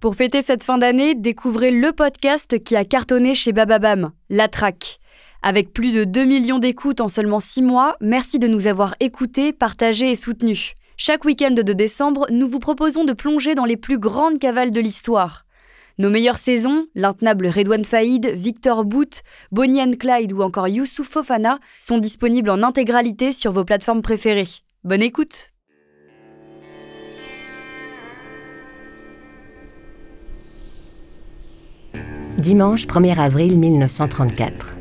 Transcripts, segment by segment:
Pour fêter cette fin d'année, découvrez le podcast qui a cartonné chez Bababam, La Traque. Avec plus de 2 millions d'écoutes en seulement 6 mois, merci de nous avoir écoutés, partagés et soutenus. Chaque week-end de décembre, nous vous proposons de plonger dans les plus grandes cavales de l'histoire. Nos meilleures saisons, l'intenable Redouane Faïd, Victor Boot, Bonnie and Clyde ou encore Youssouf Fofana, sont disponibles en intégralité sur vos plateformes préférées. Bonne écoute Dimanche 1er avril 1934.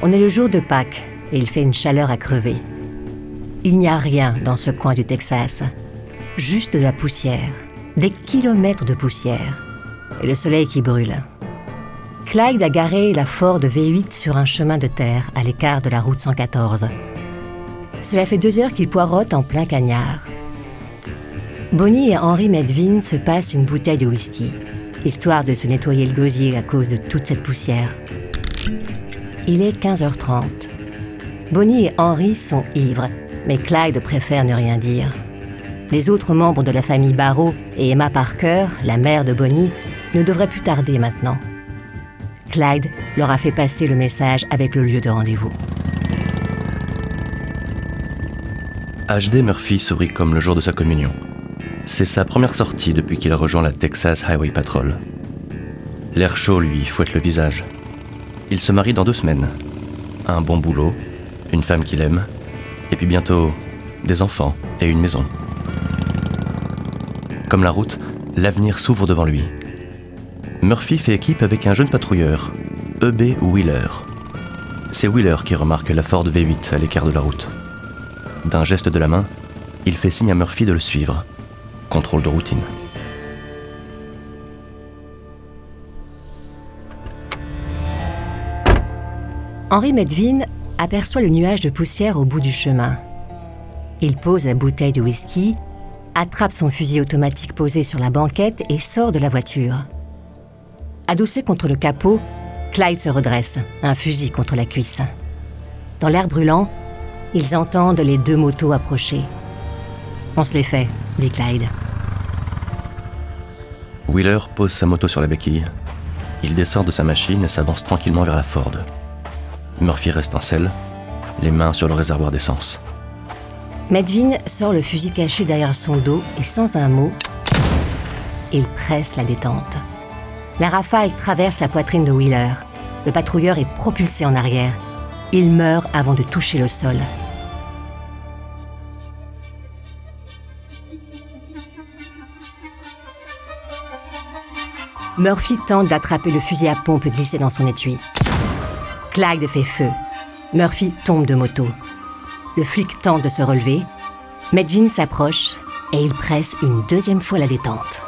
On est le jour de Pâques et il fait une chaleur à crever. Il n'y a rien dans ce coin du Texas, juste de la poussière, des kilomètres de poussière et le soleil qui brûle. Clyde a garé la Ford V8 sur un chemin de terre à l'écart de la route 114. Cela fait deux heures qu'il poirote en plein cagnard. Bonnie et Henry Medvin se passent une bouteille de whisky, histoire de se nettoyer le gosier à cause de toute cette poussière. Il est 15h30. Bonnie et Henry sont ivres, mais Clyde préfère ne rien dire. Les autres membres de la famille Barrow et Emma Parker, la mère de Bonnie, ne devraient plus tarder maintenant. Clyde leur a fait passer le message avec le lieu de rendez-vous. H.D. Murphy sourit comme le jour de sa communion. C'est sa première sortie depuis qu'il a rejoint la Texas Highway Patrol. L'air chaud lui fouette le visage. Il se marie dans deux semaines. Un bon boulot, une femme qu'il aime, et puis bientôt des enfants et une maison. Comme la route, l'avenir s'ouvre devant lui. Murphy fait équipe avec un jeune patrouilleur, E.B. Wheeler. C'est Wheeler qui remarque la Ford V8 à l'écart de la route. D'un geste de la main, il fait signe à Murphy de le suivre. Contrôle de routine. Henri Medvin aperçoit le nuage de poussière au bout du chemin. Il pose la bouteille de whisky, attrape son fusil automatique posé sur la banquette et sort de la voiture. Adossé contre le capot, Clyde se redresse, un fusil contre la cuisse. Dans l'air brûlant, ils entendent les deux motos approcher. On se les fait, dit Clyde. Wheeler pose sa moto sur la béquille. Il descend de sa machine et s'avance tranquillement vers la Ford. Murphy reste en selle, les mains sur le réservoir d'essence. Medvin sort le fusil caché derrière son dos et sans un mot, il presse la détente. La rafale traverse la poitrine de Wheeler. Le patrouilleur est propulsé en arrière. Il meurt avant de toucher le sol. Murphy tente d'attraper le fusil à pompe glissé dans son étui. Clyde fait feu. Murphy tombe de moto. Le flic tente de se relever. Medvin s'approche et il presse une deuxième fois la détente.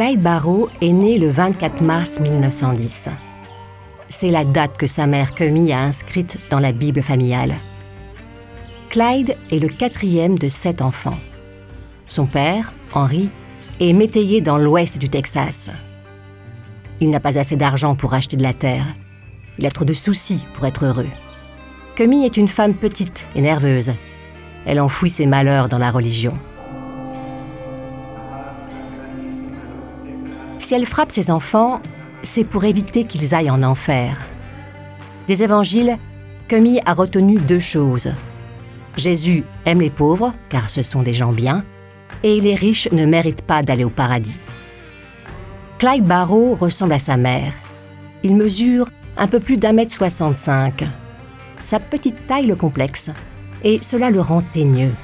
Clyde Barrow est né le 24 mars 1910. C'est la date que sa mère Cummy a inscrite dans la Bible familiale. Clyde est le quatrième de sept enfants. Son père, Henry, est métayer dans l'ouest du Texas. Il n'a pas assez d'argent pour acheter de la terre. Il a trop de soucis pour être heureux. Cummy est une femme petite et nerveuse. Elle enfouit ses malheurs dans la religion. Si elle frappe ses enfants, c'est pour éviter qu'ils aillent en enfer. Des évangiles, Camille a retenu deux choses. Jésus aime les pauvres, car ce sont des gens bien, et les riches ne méritent pas d'aller au paradis. Clyde Barrow ressemble à sa mère. Il mesure un peu plus d'un mètre soixante-cinq. Sa petite taille le complexe, et cela le rend teigneux.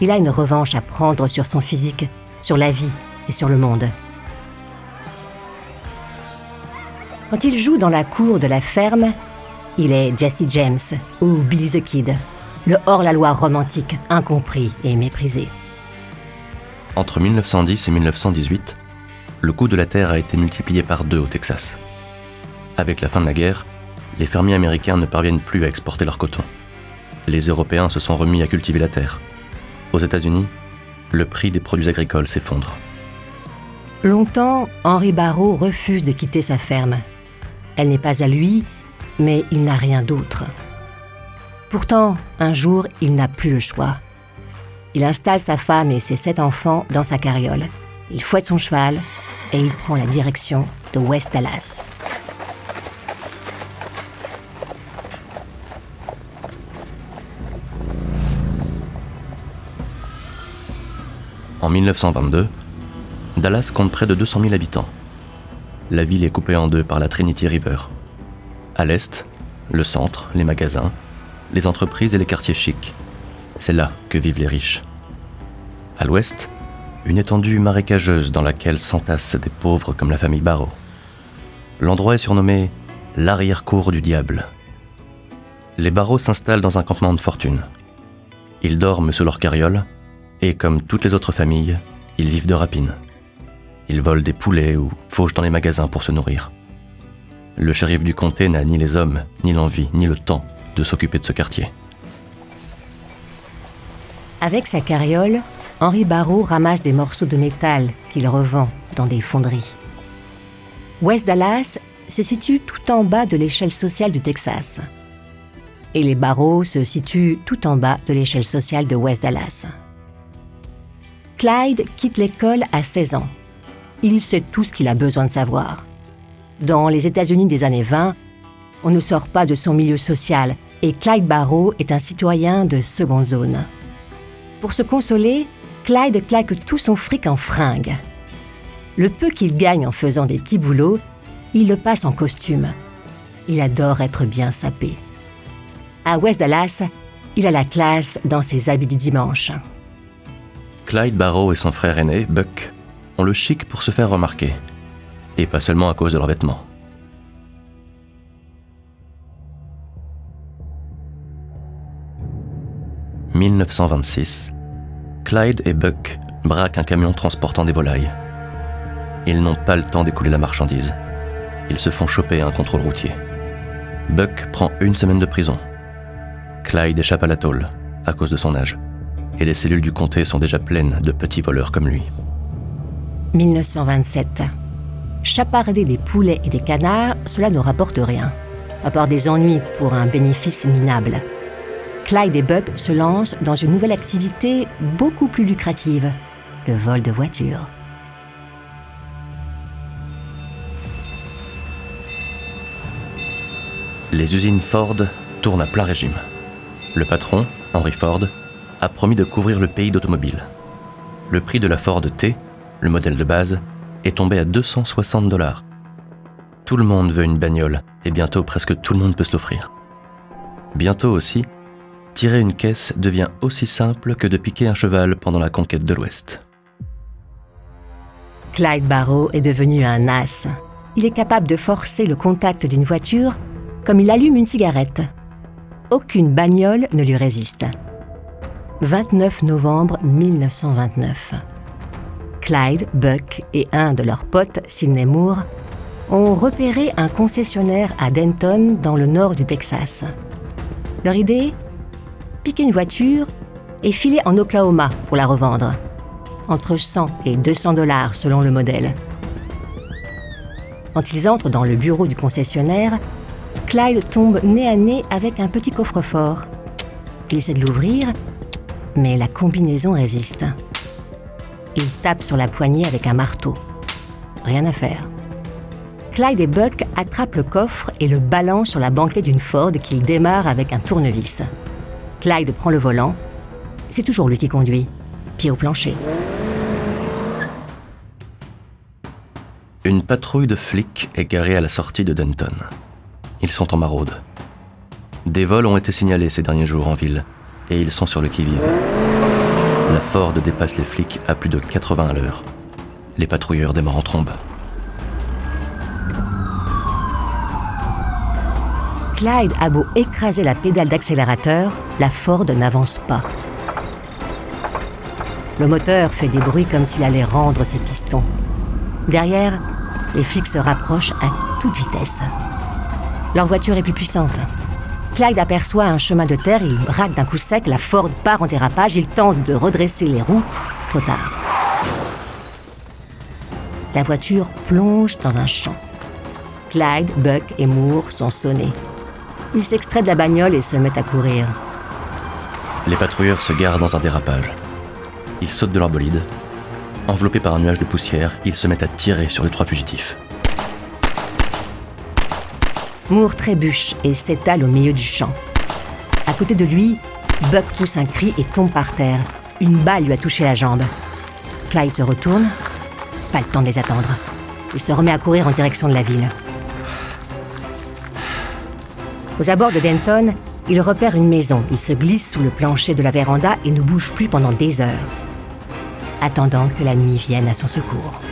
Il a une revanche à prendre sur son physique, sur la vie et sur le monde. Quand il joue dans la cour de la ferme, Il est Jesse James ou Billy the Kid, le hors-la-loi romantique incompris et méprisé. Entre 1910 et 1918, le coût de la terre a été multiplié par deux au Texas. Avec la fin de la guerre, les fermiers américains ne parviennent plus à exporter leur coton. Les Européens se sont remis à cultiver la terre. Aux États-Unis, le prix des produits agricoles s'effondre. Longtemps, Henri Barrault refuse de quitter sa ferme. Elle n'est pas à lui, mais il n'a rien d'autre. Pourtant, un jour, il n'a plus le choix. Il installe sa femme et ses sept enfants dans sa carriole. Il fouette son cheval et il prend la direction de West Dallas. En 1922, Dallas compte près de 200 000 habitants. La ville est coupée en deux par la Trinity River. À l'est, le centre, les magasins, les entreprises et les quartiers chics. C'est là que vivent les riches. À l'ouest, une étendue marécageuse dans laquelle s'entassent des pauvres comme la famille Barrow. L'endroit est surnommé l'arrière-cour du diable. Les Barrow s'installent dans un campement de fortune. Ils dorment sous leur carriole et comme toutes les autres familles, ils vivent de rapines. Ils volent des poulets ou fauchent dans les magasins pour se nourrir. Le shérif du comté n'a ni les hommes, ni l'envie, ni le temps de s'occuper de ce quartier. Avec sa carriole, Henri Barrault ramasse des morceaux de métal qu'il revend dans des fonderies. West Dallas se situe tout en bas de l'échelle sociale du Texas. Et les Barreaux se situent tout en bas de l'échelle sociale de West Dallas. Clyde quitte l'école à 16 ans. Il sait tout ce qu'il a besoin de savoir. Dans les États-Unis des années 20, on ne sort pas de son milieu social et Clyde Barrow est un citoyen de seconde zone. Pour se consoler, Clyde claque tout son fric en fringues. Le peu qu'il gagne en faisant des petits boulots, il le passe en costume. Il adore être bien sapé. À West Dallas, il a la classe dans ses habits du dimanche. Clyde Barrow et son frère aîné, Buck, le chic pour se faire remarquer. Et pas seulement à cause de leurs vêtements. « 1926. Clyde et Buck braquent un camion transportant des volailles. Ils n'ont pas le temps d'écouler la marchandise. Ils se font choper à un contrôle routier. Buck prend une semaine de prison. Clyde échappe à la tôle, à cause de son âge. Et les cellules du comté sont déjà pleines de petits voleurs comme lui. 1927. Chaparder des poulets et des canards, cela ne rapporte rien, à part des ennuis pour un bénéfice minable. Clyde et Buck se lancent dans une nouvelle activité beaucoup plus lucrative, le vol de voitures. Les usines Ford tournent à plein régime. Le patron, Henry Ford, a promis de couvrir le pays d'automobiles. Le prix de la Ford T, le modèle de base, est tombé à 260 dollars. Tout le monde veut une bagnole et bientôt presque tout le monde peut se l'offrir. Bientôt aussi, tirer une caisse devient aussi simple que de piquer un cheval pendant la conquête de l'Ouest. Clyde Barrow est devenu un as. Il est capable de forcer le contact d'une voiture comme il allume une cigarette. Aucune bagnole ne lui résiste. 29 novembre 1929. Clyde, Buck et un de leurs potes, Sidney Moore, ont repéré un concessionnaire à Denton, dans le nord du Texas. Leur idée? Piquer une voiture et filer en Oklahoma pour la revendre. Entre 100 et 200 dollars selon le modèle. Quand ils entrent dans le bureau du concessionnaire, Clyde tombe nez à nez avec un petit coffre-fort. Il essaie de l'ouvrir, mais la combinaison résiste. Il tape sur la poignée avec un marteau. Rien à faire. Clyde et Buck attrapent le coffre et le balancent sur la banquette d'une Ford qu'il démarre avec un tournevis. Clyde prend le volant. C'est toujours lui qui conduit. Pied au plancher. Une patrouille de flics est garée à la sortie de Denton. Ils sont en maraude. Des vols ont été signalés ces derniers jours en ville, et ils sont sur le qui-vive. Ford dépasse les flics à plus de 80 à l'heure. Les patrouilleurs démarrent en trombe. Clyde a beau écraser la pédale d'accélérateur, la Ford n'avance pas. Le moteur fait des bruits comme s'il allait rendre ses pistons. Derrière, les flics se rapprochent à toute vitesse. Leur voiture est plus puissante. Clyde aperçoit un chemin de terre, il braque d'un coup sec, la Ford part en dérapage, il tente de redresser les roues, trop tard. La voiture plonge dans un champ. Clyde, Buck et Moore sont sonnés. Ils s'extraient de la bagnole et se mettent à courir. Les patrouilleurs se garent dans un dérapage. Ils sautent de leur bolide. Enveloppés par un nuage de poussière, ils se mettent à tirer sur les trois fugitifs. Moore trébuche et s'étale au milieu du champ. À côté de lui, Buck pousse un cri et tombe par terre. Une balle lui a touché la jambe. Clyde se retourne. Pas le temps de les attendre. Il se remet à courir en direction de la ville. Aux abords de Denton, il repère une maison. Il se glisse sous le plancher de la véranda et ne bouge plus pendant des heures, attendant que la nuit vienne à son secours.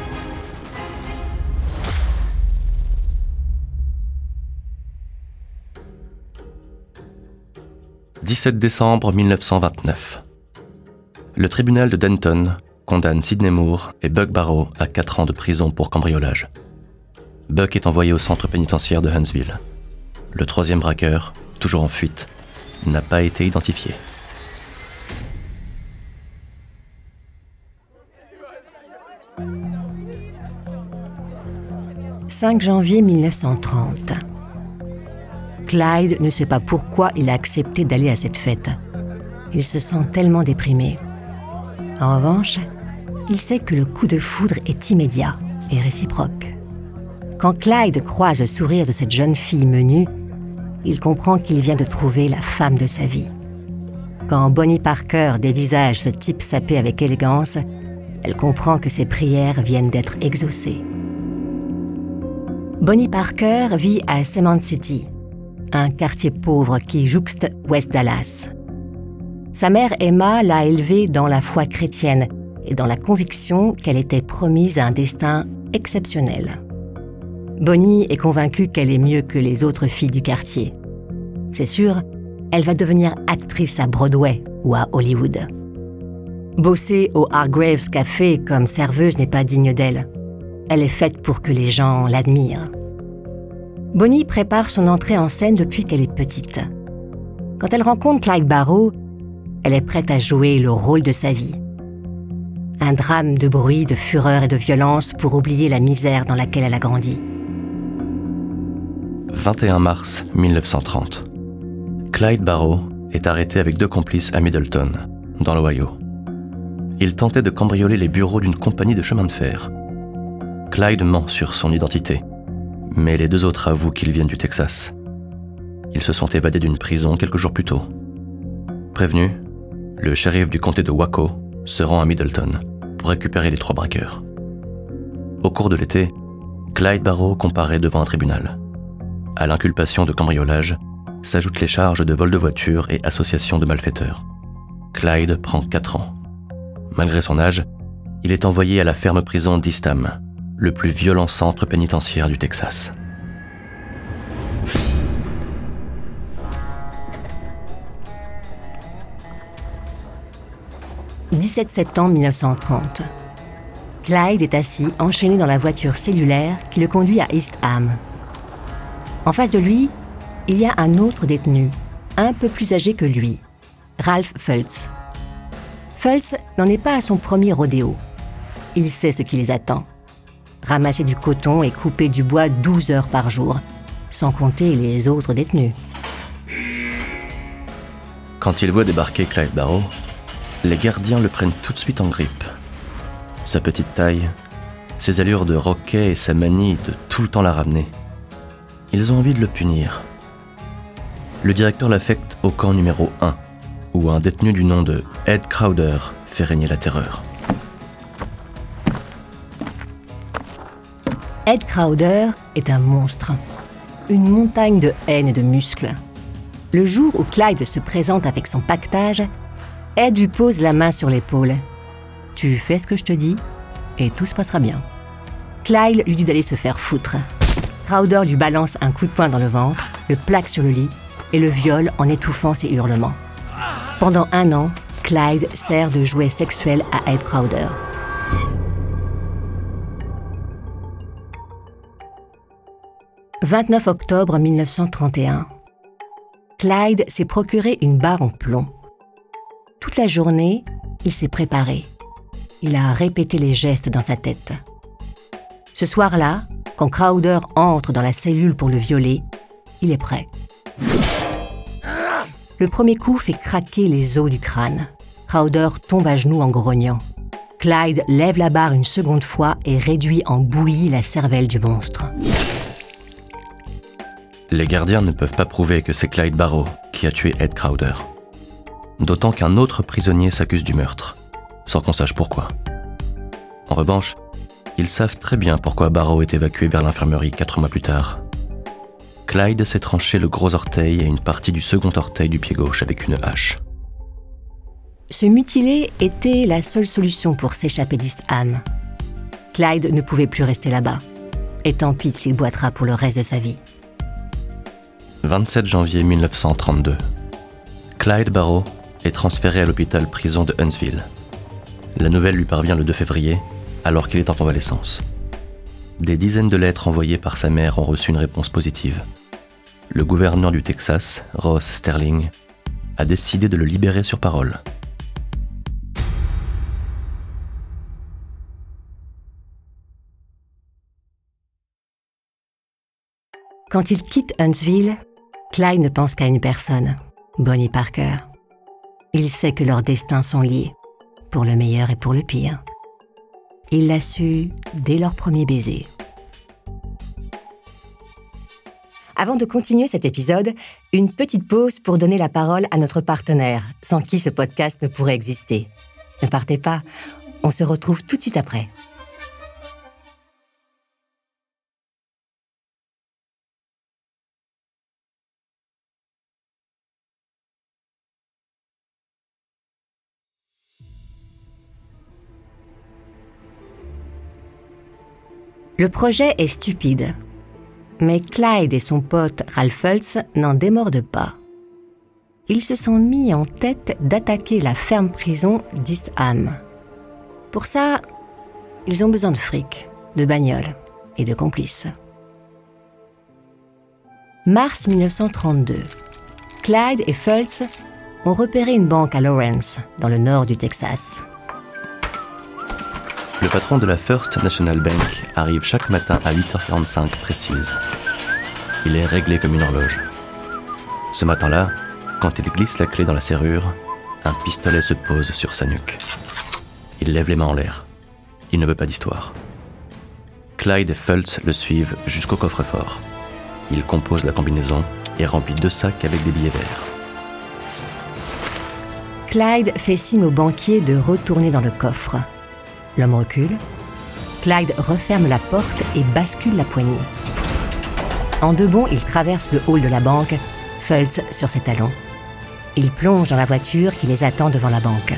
17 décembre 1929. Le tribunal de Denton condamne Sidney Moore et Buck Barrow à 4 ans de prison pour cambriolage. Buck est envoyé au centre pénitentiaire de Huntsville. Le troisième braqueur, toujours en fuite, n'a pas été identifié. « 5 janvier 1930. Clyde ne sait pas pourquoi il a accepté d'aller à cette fête. Il se sent tellement déprimé. En revanche, il sait que le coup de foudre est immédiat et réciproque. Quand Clyde croise le sourire de cette jeune fille menue, il comprend qu'il vient de trouver la femme de sa vie. Quand Bonnie Parker dévisage ce type sapé avec élégance, elle comprend que ses prières viennent d'être exaucées. Bonnie Parker vit à Cement City, un quartier pauvre qui jouxte West Dallas. Sa mère Emma l'a élevée dans la foi chrétienne et dans la conviction qu'elle était promise à un destin exceptionnel. Bonnie est convaincue qu'elle est mieux que les autres filles du quartier. C'est sûr, elle va devenir actrice à Broadway ou à Hollywood. Bosser au Hargraves Café comme serveuse n'est pas digne d'elle. Elle est faite pour que les gens l'admirent. Bonnie prépare son entrée en scène depuis qu'elle est petite. Quand elle rencontre Clyde Barrow, elle est prête à jouer le rôle de sa vie. Un drame de bruit, de fureur et de violence pour oublier la misère dans laquelle elle a grandi. 21 mars 1930. Clyde Barrow est arrêté avec deux complices à Middleton, dans l'Ohio. Il tentait de cambrioler les bureaux d'une compagnie de chemin de fer. Clyde ment sur son identité, mais les deux autres avouent qu'ils viennent du Texas. Ils se sont évadés d'une prison quelques jours plus tôt. Prévenu, le shérif du comté de Waco se rend à Middleton pour récupérer les trois braqueurs. Au cours de l'été, Clyde Barrow comparaît devant un tribunal. À l'inculpation de cambriolage s'ajoutent les charges de vol de voiture et association de malfaiteurs. Clyde prend 4 ans. Malgré son âge, il est envoyé à la ferme prison d'Eastham, le plus violent centre pénitentiaire du Texas. « 17 septembre 1930. Clyde est assis, enchaîné dans la voiture cellulaire qui le conduit à East Ham. En face de lui, il y a un autre détenu, un peu plus âgé que lui, Ralph Fultz. Fultz n'en est pas à son premier rodéo. Il sait ce qui les attend. Ramasser du coton et couper du bois 12 heures par jour, sans compter les autres détenus. Quand il voit débarquer Clyde Barrow, les gardiens le prennent tout de suite en grippe. Sa petite taille, ses allures de roquet et sa manie de tout le temps la ramener. Ils ont envie de le punir. Le directeur l'affecte au camp numéro 1, où un détenu du nom de Ed Crowder fait régner la terreur. Ed Crowder est un monstre, une montagne de haine et de muscles. Le jour où Clyde se présente avec son pactage, Ed lui pose la main sur l'épaule. Tu fais ce que je te dis et tout se passera bien. Clyde lui dit d'aller se faire foutre. Crowder lui balance un coup de poing dans le ventre, le plaque sur le lit et le viole en étouffant ses hurlements. Pendant un an, Clyde sert de jouet sexuel à Ed Crowder. « 29 octobre 1931. Clyde s'est procuré une barre en plomb. Toute la journée, il s'est préparé. Il a répété les gestes dans sa tête. Ce soir-là, quand Crowder entre dans la cellule pour le violer, il est prêt. Le premier coup fait craquer les os du crâne. Crowder tombe à genoux en grognant. Clyde lève la barre une seconde fois et réduit en bouillie la cervelle du monstre. Les gardiens ne peuvent pas prouver que c'est Clyde Barrow qui a tué Ed Crowder. D'autant qu'un autre prisonnier s'accuse du meurtre, sans qu'on sache pourquoi. En revanche, ils savent très bien pourquoi Barrow est évacué vers l'infirmerie quatre mois plus tard. Clyde s'est tranché le gros orteil et une partie du second orteil du pied gauche avec une hache. Se mutiler était la seule solution pour s'échapper d'Eastham. Clyde ne pouvait plus rester là-bas. Et tant pis s'il boitera pour le reste de sa vie. 27 janvier 1932. Clyde Barrow est transféré à l'hôpital prison de Huntsville. La nouvelle lui parvient le 2 février, alors qu'il est en convalescence. Des dizaines de lettres envoyées par sa mère ont reçu une réponse positive. Le gouverneur du Texas, Ross Sterling, a décidé de le libérer sur parole. Quand il quitte Huntsville, Clyde ne pense qu'à une personne, Bonnie Parker. Il sait que leurs destins sont liés, pour le meilleur et pour le pire. Il l'a su dès leur premier baiser. Avant de continuer cet épisode, une petite pause pour donner la parole à notre partenaire, sans qui ce podcast ne pourrait exister. Ne partez pas, on se retrouve tout de suite après. Le projet est stupide. Mais Clyde et son pote Ralph Fultz n'en démordent pas. Ils se sont mis en tête d'attaquer la ferme prison d'Eastham. Pour ça, ils ont besoin de fric, de bagnoles et de complices. Mars 1932. Clyde et Fultz ont repéré une banque à Lawrence, dans le nord du Texas. Le patron de la First National Bank arrive chaque matin à 8h45 précise. Il est réglé comme une horloge. Ce matin-là, quand il glisse la clé dans la serrure, un pistolet se pose sur sa nuque. Il lève les mains en l'air. Il ne veut pas d'histoire. Clyde et Fultz le suivent jusqu'au coffre-fort. Il compose la combinaison et remplit deux sacs avec des billets verts. Clyde fait signe au banquier de retourner dans le coffre. L'homme recule. Clyde referme la porte et bascule la poignée. En deux bonds, il traverse le hall de la banque, Fultz sur ses talons. Il plonge dans la voiture qui les attend devant la banque.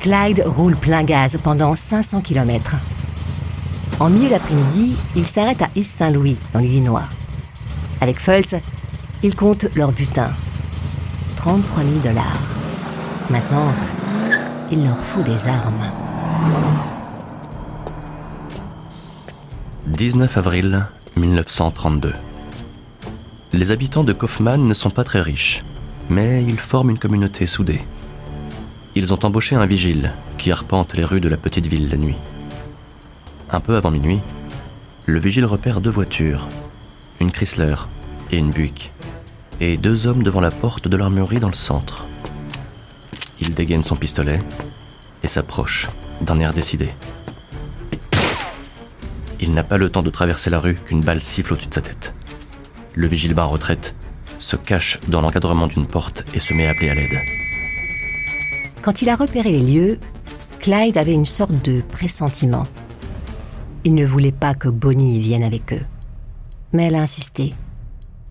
Clyde roule plein gaz pendant 500 km. En milieu d'après-midi, il s'arrête à East Saint-Louis, dans l'Illinois. Avec Fultz, ils comptent leur butin. 33 000 dollars. Maintenant, il leur faut des armes. 19 avril 1932. Les habitants de Kaufman ne sont pas très riches, mais ils forment une communauté soudée. Ils ont embauché un vigile qui arpente les rues de la petite ville la nuit. Un peu avant minuit, le vigile repère deux voitures, une Chrysler et une Buick et deux hommes devant la porte de l'armurerie dans le centre. Il dégaine son pistolet et s'approche d'un air décidé. Il n'a pas le temps de traverser la rue qu'une balle siffle au-dessus de sa tête. Le vigile en retraite, se cache dans l'encadrement d'une porte et se met à appeler à l'aide. Quand il a repéré les lieux, Clyde avait une sorte de pressentiment. Il ne voulait pas que Bonnie vienne avec eux. Mais elle a insisté.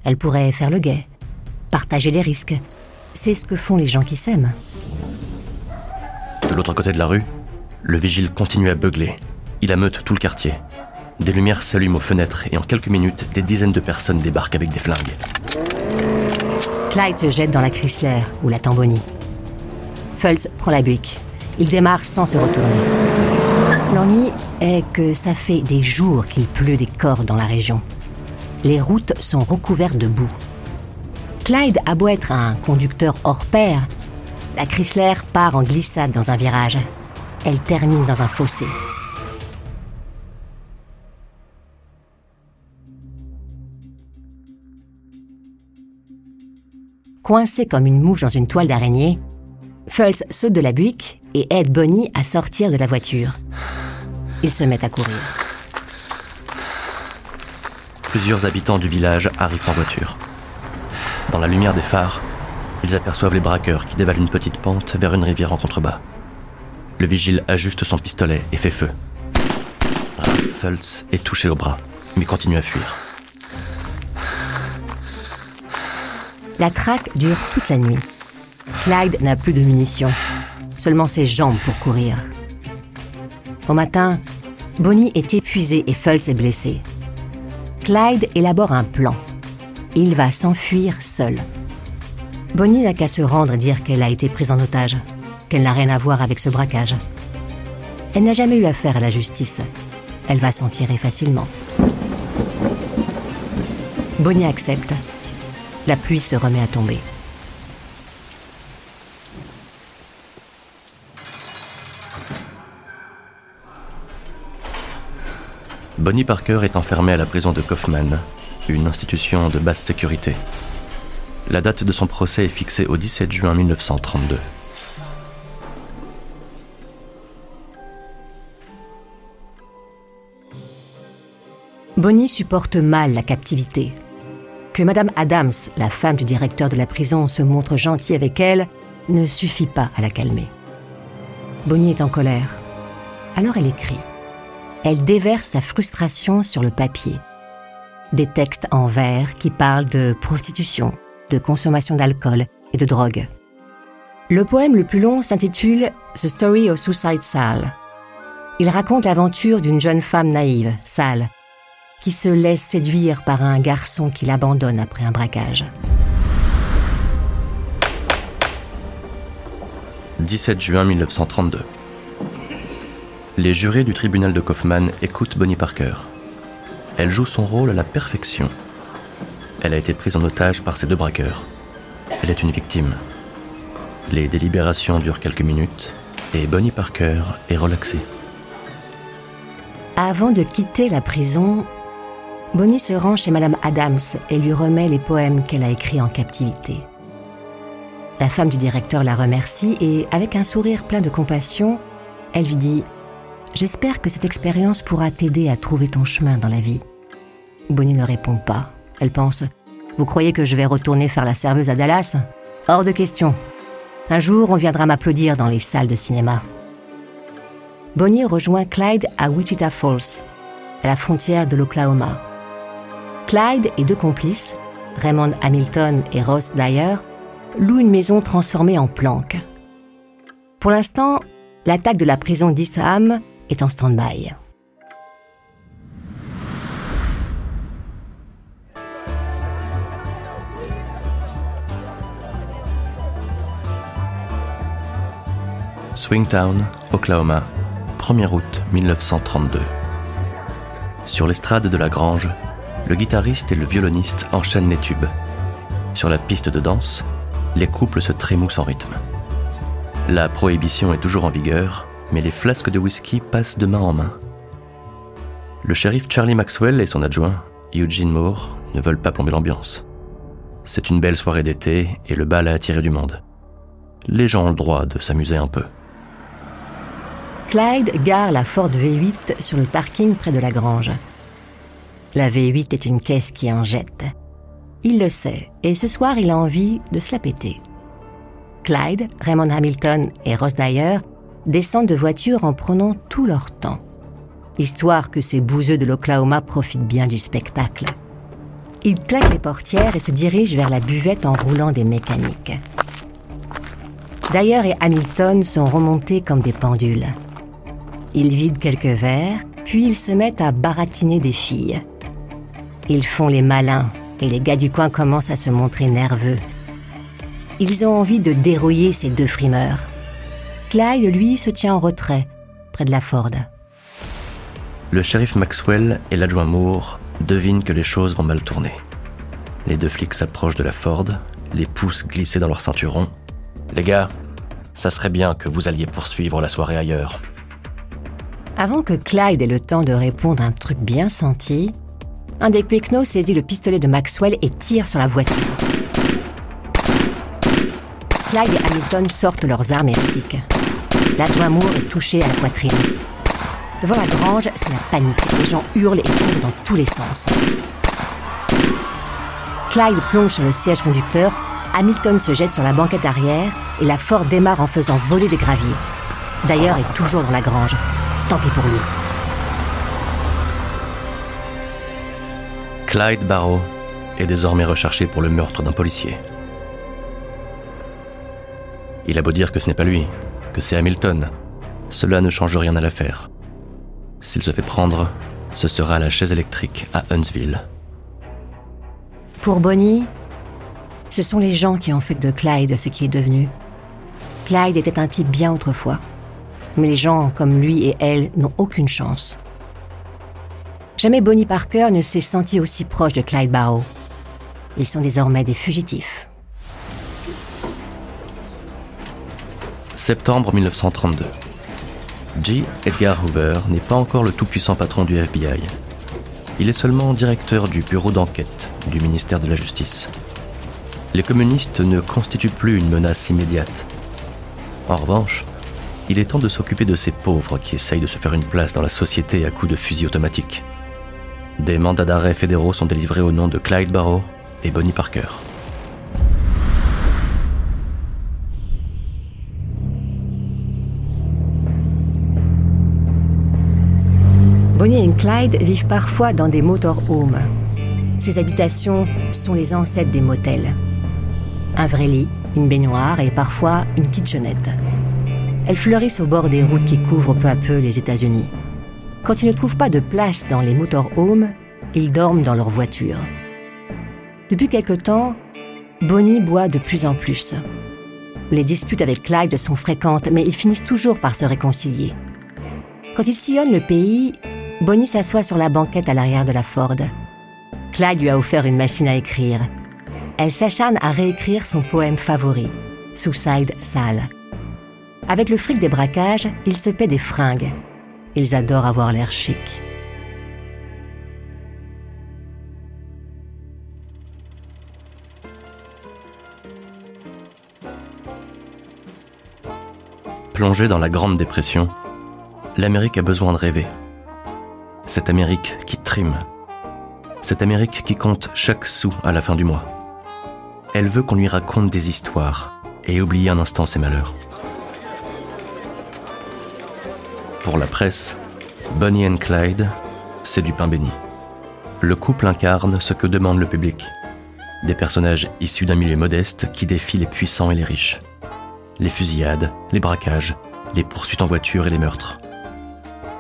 Elle pourrait faire le guet, partager les risques. C'est ce que font les gens qui s'aiment. De l'autre côté de la rue, Le vigile continue à beugler. Il ameute tout le quartier. Des lumières s'allument aux fenêtres et en quelques minutes, des dizaines de personnes débarquent avec des flingues. Clyde se jette dans la Chrysler où l'attend Bonnie. Fultz prend la Buick. Il démarre sans se retourner. L'ennui est que ça fait des jours qu'il pleut des corps dans la région. Les routes sont recouvertes de boue. Clyde a beau être un conducteur hors pair, la Chrysler part en glissade dans un virage. Elle termine dans un fossé. Coincé comme une mouche dans une toile d'araignée, Fultz saute de la buick et aide Bonnie à sortir de la voiture. Ils se mettent à courir. Plusieurs habitants du village arrivent en voiture. Dans la lumière des phares, ils aperçoivent les braqueurs qui dévalent une petite pente vers une rivière en contrebas. Le vigile ajuste son pistolet et fait feu. Fultz est touché au bras, mais continue à fuir. La traque dure toute la nuit. Clyde n'a plus de munitions, seulement ses jambes pour courir. Au matin, Bonnie est épuisée et Fultz est blessé. Clyde élabore un plan. Il va s'enfuir seul. Bonnie n'a qu'à se rendre et dire qu'elle a été prise en otage, qu'elle n'a rien à voir avec ce braquage. Elle n'a jamais eu affaire à la justice. Elle va s'en tirer facilement. Bonnie accepte. La pluie se remet à tomber. Bonnie Parker est enfermée à la prison de Kaufman, une institution de basse sécurité. La date de son procès est fixée au 17 juin 1932. Bonnie supporte mal la captivité. Que Madame Adams, la femme du directeur de la prison, se montre gentille avec elle ne suffit pas à la calmer. Bonnie est en colère. Alors elle écrit. Elle déverse sa frustration sur le papier. Des textes en vers qui parlent de prostitution, de consommation d'alcool et de drogue. Le poème le plus long s'intitule The Story of Suicide Sal. Il raconte l'aventure d'une jeune femme naïve, Sal, qui se laisse séduire par un garçon qui l'abandonne après un braquage. 17 juin 1932. Les jurés du tribunal de Kaufman écoutent Bonnie Parker. Elle joue son rôle à la perfection. Elle a été prise en otage par ces deux braqueurs. Elle est une victime. Les délibérations durent quelques minutes et Bonnie Parker est relaxée. Avant de quitter la prison, Bonnie se rend chez Madame Adams et lui remet les poèmes qu'elle a écrits en captivité. La femme du directeur la remercie et, avec un sourire plein de compassion, elle lui dit J'espère que cette expérience pourra t'aider à trouver ton chemin dans la vie. Bonnie ne répond pas. Elle pense Vous croyez que je vais retourner faire la serveuse à Dallas? Hors de question. Un jour, on viendra m'applaudir dans les salles de cinéma. Bonnie rejoint Clyde à Wichita Falls, à la frontière de l'Oklahoma. Clyde et deux complices, Raymond Hamilton et Ross Dyer, louent une maison transformée en planque. Pour l'instant, l'attaque de la prison d'Isham est en stand-by. Swingtown, Oklahoma, 1er août 1932. Sur l'estrade de la grange, le guitariste et le violoniste enchaînent les tubes. Sur la piste de danse, les couples se trémoussent en rythme. La prohibition est toujours en vigueur, mais les flasques de whisky passent de main en main. Le shérif Charlie Maxwell et son adjoint, Eugene Moore, ne veulent pas plomber l'ambiance. C'est une belle soirée d'été et le bal a attiré du monde. Les gens ont le droit de s'amuser un peu. Clyde gare la Ford V8 sur le parking près de la grange. La V8 est une caisse qui en jette. Il le sait, et ce soir il a envie de se la péter. Clyde, Raymond Hamilton et Ross Dyer descendent de voiture en prenant tout leur temps, histoire que ces bouseux de l'Oklahoma profitent bien du spectacle. Ils claquent les portières et se dirigent vers la buvette en roulant des mécaniques. Dyer et Hamilton sont remontés comme des pendules. Ils vident quelques verres, puis ils se mettent à baratiner des filles. Ils font les malins et les gars du coin commencent à se montrer nerveux. Ils ont envie de dérouiller ces deux frimeurs. Clyde, lui, se tient en retrait, près de la Ford. Le shérif Maxwell et l'adjoint Moore devinent que les choses vont mal tourner. Les deux flics s'approchent de la Ford, les poussent glissés dans leur ceinturon. Les gars, ça serait bien que vous alliez poursuivre la soirée ailleurs. Avant que Clyde ait le temps de répondre un truc bien senti, un des Pecknow saisit le pistolet de Maxwell et tire sur la voiture. Clyde et Hamilton sortent leurs armes et répliquent. L'adjoint Moore est touché à la poitrine. Devant la grange, c'est la panique. Les gens hurlent et courent dans tous les sens. Clyde plonge sur le siège conducteur, Hamilton se jette sur la banquette arrière et la Ford démarre en faisant voler des graviers. D'ailleurs, est toujours dans la grange. Tant pis pour lui. Clyde Barrow est désormais recherché pour le meurtre d'un policier. Il a beau dire que ce n'est pas lui, que c'est Hamilton, cela ne change rien à l'affaire. S'il se fait prendre, ce sera la chaise électrique à Huntsville. Pour Bonnie, ce sont les gens qui ont fait de Clyde ce qui est devenu. Clyde était un type bien autrefois, mais les gens comme lui et elle n'ont aucune chance. Jamais Bonnie Parker ne s'est senti aussi proche de Clyde Barrow. Ils sont désormais des fugitifs. Septembre 1932. G. Edgar Hoover n'est pas encore le tout-puissant patron du FBI. Il est seulement directeur du bureau d'enquête du ministère de la Justice. Les communistes ne constituent plus une menace immédiate. En revanche, il est temps de s'occuper de ces pauvres qui essayent de se faire une place dans la société à coups de fusil automatique. Des mandats d'arrêt fédéraux sont délivrés au nom de Clyde Barrow et Bonnie Parker. Clyde vivent parfois dans des motorhomes. Ces habitations sont les ancêtres des motels. Un vrai lit, une baignoire et parfois une kitchenette. Elles fleurissent au bord des routes qui couvrent peu à peu les États-Unis. Quand ils ne trouvent pas de place dans les motorhomes, ils dorment dans leur voiture. Depuis quelque temps, Bonnie boit de plus en plus. Les disputes avec Clyde sont fréquentes, mais ils finissent toujours par se réconcilier. Quand ils sillonnent le pays, Bonnie s'assoit sur la banquette à l'arrière de la Ford. Clyde lui a offert une machine à écrire. Elle s'acharne à réécrire son poème favori, Suicide Sale. Avec le fric des braquages, ils se paient des fringues. Ils adorent avoir l'air chic. Plongée dans la Grande Dépression, l'Amérique a besoin de rêver. Cette Amérique qui trime. Cette Amérique qui compte chaque sou à la fin du mois. Elle veut qu'on lui raconte des histoires et oublier un instant ses malheurs. Pour la presse, Bonnie and Clyde, c'est du pain béni. Le couple incarne ce que demande le public. Des personnages issus d'un milieu modeste qui défient les puissants et les riches. Les fusillades, les braquages, les poursuites en voiture et les meurtres.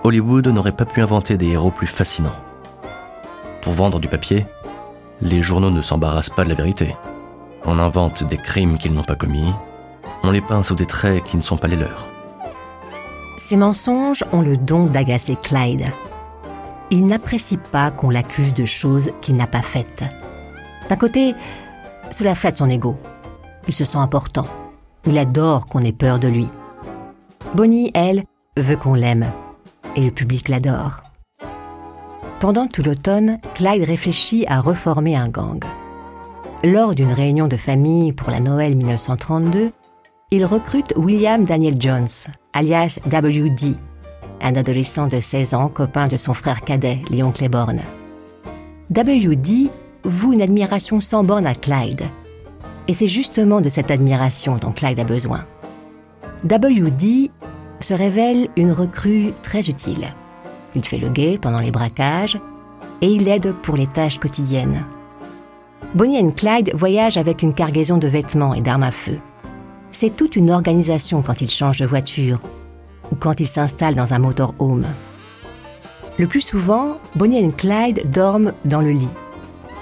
Hollywood n'aurait pas pu inventer des héros plus fascinants. Pour vendre du papier, les journaux ne s'embarrassent pas de la vérité. On invente des crimes qu'ils n'ont pas commis, on les peint sous des traits qui ne sont pas les leurs. Ces mensonges ont le don d'agacer Clyde. Il n'apprécie pas qu'on l'accuse de choses qu'il n'a pas faites. D'un côté, cela flatte son ego. Il se sent important. Il adore qu'on ait peur de lui. Bonnie, elle, veut qu'on l'aime. Et le public l'adore. Pendant tout l'automne, Clyde réfléchit à reformer un gang. Lors d'une réunion de famille pour la Noël 1932, il recrute William Daniel Jones, alias WD, un adolescent de 16 ans, copain de son frère cadet, Léon Claiborne. WD voue une admiration sans borne à Clyde. Et c'est justement de cette admiration dont Clyde a besoin. WD se révèle une recrue très utile. Il fait le guet pendant les braquages et il aide pour les tâches quotidiennes. Bonnie et Clyde voyagent avec une cargaison de vêtements et d'armes à feu. C'est toute une organisation quand ils changent de voiture. ou quand ils s'installent dans un motorhome. Le plus souvent, Bonnie et Clyde dorment dans le lit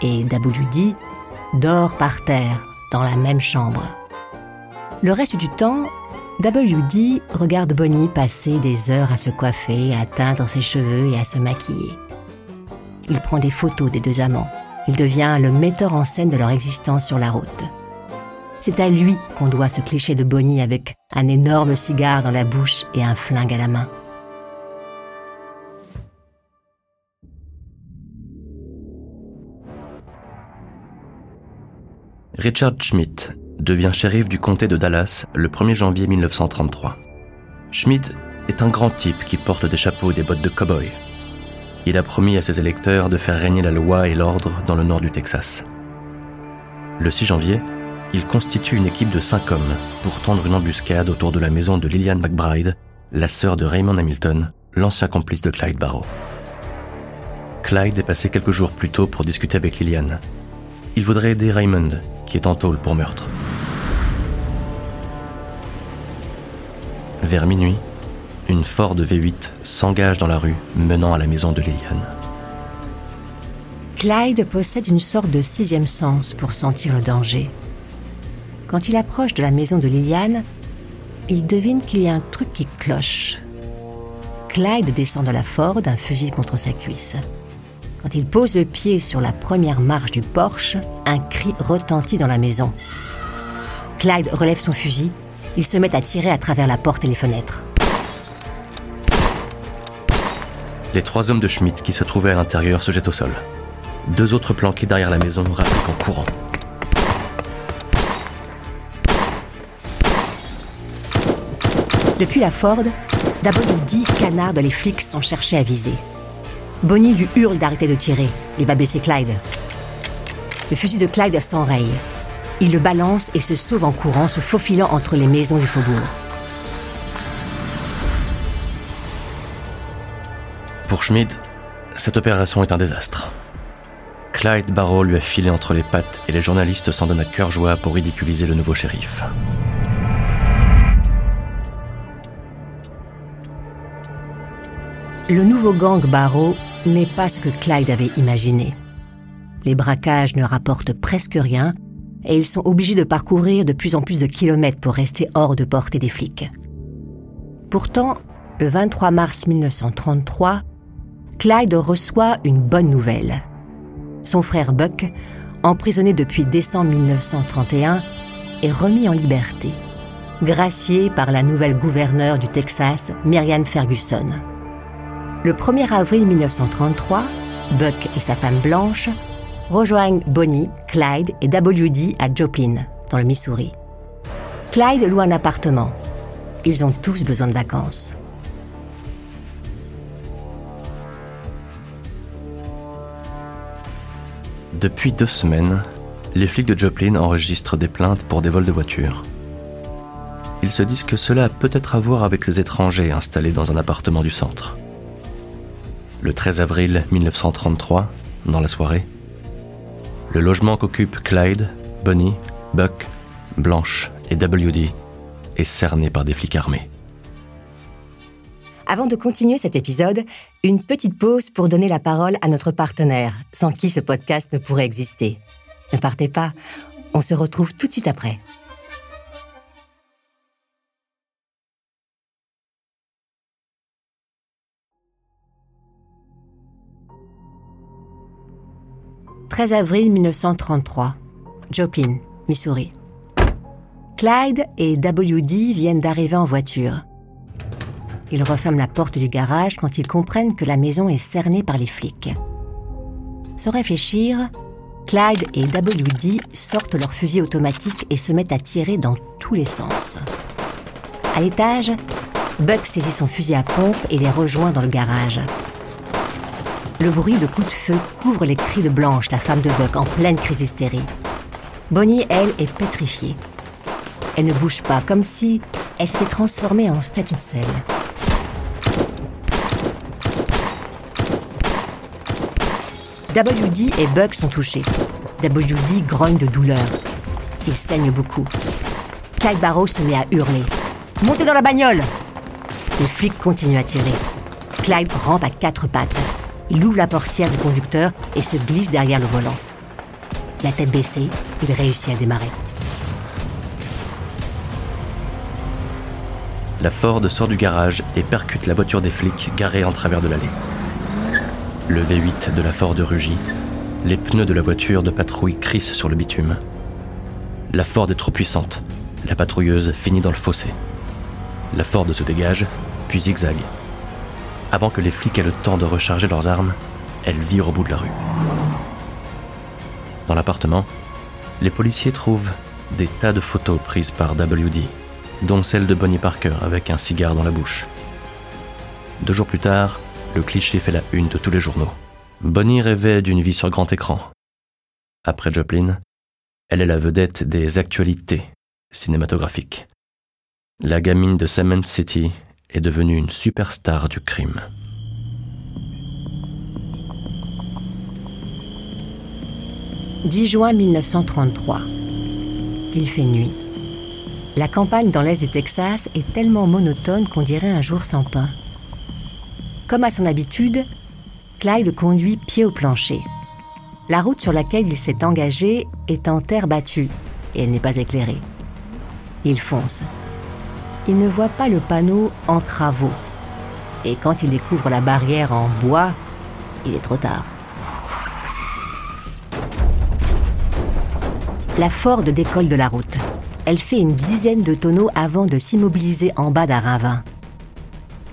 et WD dort par terre dans la même chambre. Le reste du temps, WD regarde Bonnie passer des heures à se coiffer, à teindre ses cheveux et à se maquiller. Il prend des photos des deux amants. Il devient le metteur en scène de leur existence sur la route. C'est à lui qu'on doit ce cliché de Bonnie avec un énorme cigare dans la bouche et un flingue à la main. Richard Schmidt devient shérif du comté de Dallas le 1er janvier 1933. Schmidt est un grand type qui porte des chapeaux et des bottes de cow-boy. Il a promis à ses électeurs de faire régner la loi et l'ordre dans le nord du Texas. Le 6 janvier, il constitue une équipe de cinq hommes pour tendre une embuscade autour de la maison de Lillian McBride, la sœur de Raymond Hamilton, l'ancien complice de Clyde Barrow. Clyde est passé quelques jours plus tôt pour discuter avec Lillian. Il voudrait aider Raymond, qui est en tôle pour meurtre. Vers minuit, une Ford V8 s'engage dans la rue menant à la maison de Lillian. Clyde possède une sorte de sixième sens pour sentir le danger. Quand il approche de la maison de Lillian, il devine qu'il y a un truc qui cloche. Clyde descend de la Ford, un fusil contre sa cuisse. Quand il pose le pied sur la première marche du Porsche, un cri retentit dans la maison. Clyde relève son fusil. Il se met à tirer à travers la porte et les fenêtres. Les trois hommes de Schmidt qui se trouvaient à l'intérieur se jettent au sol. Deux autres planqués derrière la maison rappliquent en courant. Depuis la Ford, WD canarde les flics sans chercher à viser. Bonnie lui hurle d'arrêter de tirer. Il va baisser Clyde. Le fusil de Clyde s'enraye. Il le balance et se sauve en courant, se faufilant entre les maisons du faubourg. Pour Schmid, cette opération est un désastre. Clyde Barrow lui a filé entre les pattes et les journalistes s'en donnent à cœur joie pour ridiculiser le nouveau shérif. Le nouveau gang Barrow n'est pas ce que Clyde avait imaginé. Les braquages ne rapportent presque rien et ils sont obligés de parcourir de plus en plus de kilomètres pour rester hors de portée des flics. Pourtant, le 23 mars 1933, Clyde reçoit une bonne nouvelle. Son frère Buck, emprisonné depuis décembre 1931, est remis en liberté, gracié par la nouvelle gouverneure du Texas, Marianne Ferguson. Le 1er avril 1933, Buck et sa femme Blanche rejoignent Bonnie, Clyde et WD à Joplin, dans le Missouri. Clyde loue un appartement. Ils ont tous besoin de vacances. Depuis deux semaines, les flics de Joplin enregistrent des plaintes pour des vols de voitures. Ils se disent que cela a peut-être à voir avec ces étrangers installés dans un appartement du centre. Le 13 avril 1933, dans la soirée, le logement qu'occupent Clyde, Bonnie, Buck, Blanche et WD est cerné par des flics armés. Avant de continuer cet épisode, une petite pause pour donner la parole à notre partenaire, sans qui ce podcast ne pourrait exister. Ne partez pas, on se retrouve tout de suite après. « 13 avril 1933, Joplin, Missouri. Clyde et WD viennent d'arriver en voiture. Ils referment la porte du garage quand ils comprennent que la maison est cernée par les flics. Sans réfléchir, Clyde et WD sortent leurs fusils automatiques et se mettent à tirer dans tous les sens. À l'étage, Buck saisit son fusil à pompe et les rejoint dans le garage. Le bruit de coups de feu couvre les cris de Blanche, la femme de Buck, en pleine crise hystérie. Bonnie, elle, est pétrifiée. Elle ne bouge pas, comme si elle s'était transformée en statue de sel. WD et Buck sont touchés. WD grogne de douleur. Il saigne beaucoup. Clyde Barrow se met à hurler. Montez dans la bagnole Les flics continuent à tirer. Clyde rampe à quatre pattes. Il ouvre la portière du conducteur et se glisse derrière le volant. La tête baissée, il réussit à démarrer. La Ford sort du garage et percute la voiture des flics garée en travers de l'allée. Le V8 de la Ford rugit. Les pneus de la voiture de patrouille crissent sur le bitume. La Ford est trop puissante. La patrouilleuse finit dans le fossé. La Ford se dégage, puis zigzague. Avant que les flics aient le temps de recharger leurs armes, elle vire au bout de la rue. Dans l'appartement, les policiers trouvent des tas de photos prises par WD, dont celle de Bonnie Parker avec un cigare dans la bouche. Deux jours plus tard, le cliché fait la une de tous les journaux. Bonnie rêvait d'une vie sur grand écran. Après Joplin, elle est la vedette des actualités cinématographiques. La gamine de Cement City est devenue une superstar du crime. « 10 juin 1933. Il fait nuit. La campagne dans l'est du Texas est tellement monotone qu'on dirait un jour sans pain. Comme à son habitude, Clyde conduit pied au plancher. La route sur laquelle il s'est engagé est en terre battue et elle n'est pas éclairée. Il fonce. Il ne voit pas le panneau en travaux. Et quand il découvre la barrière en bois, il est trop tard. La Ford décolle de la route. Elle fait une dizaine de tonneaux avant de s'immobiliser en bas d'un ravin.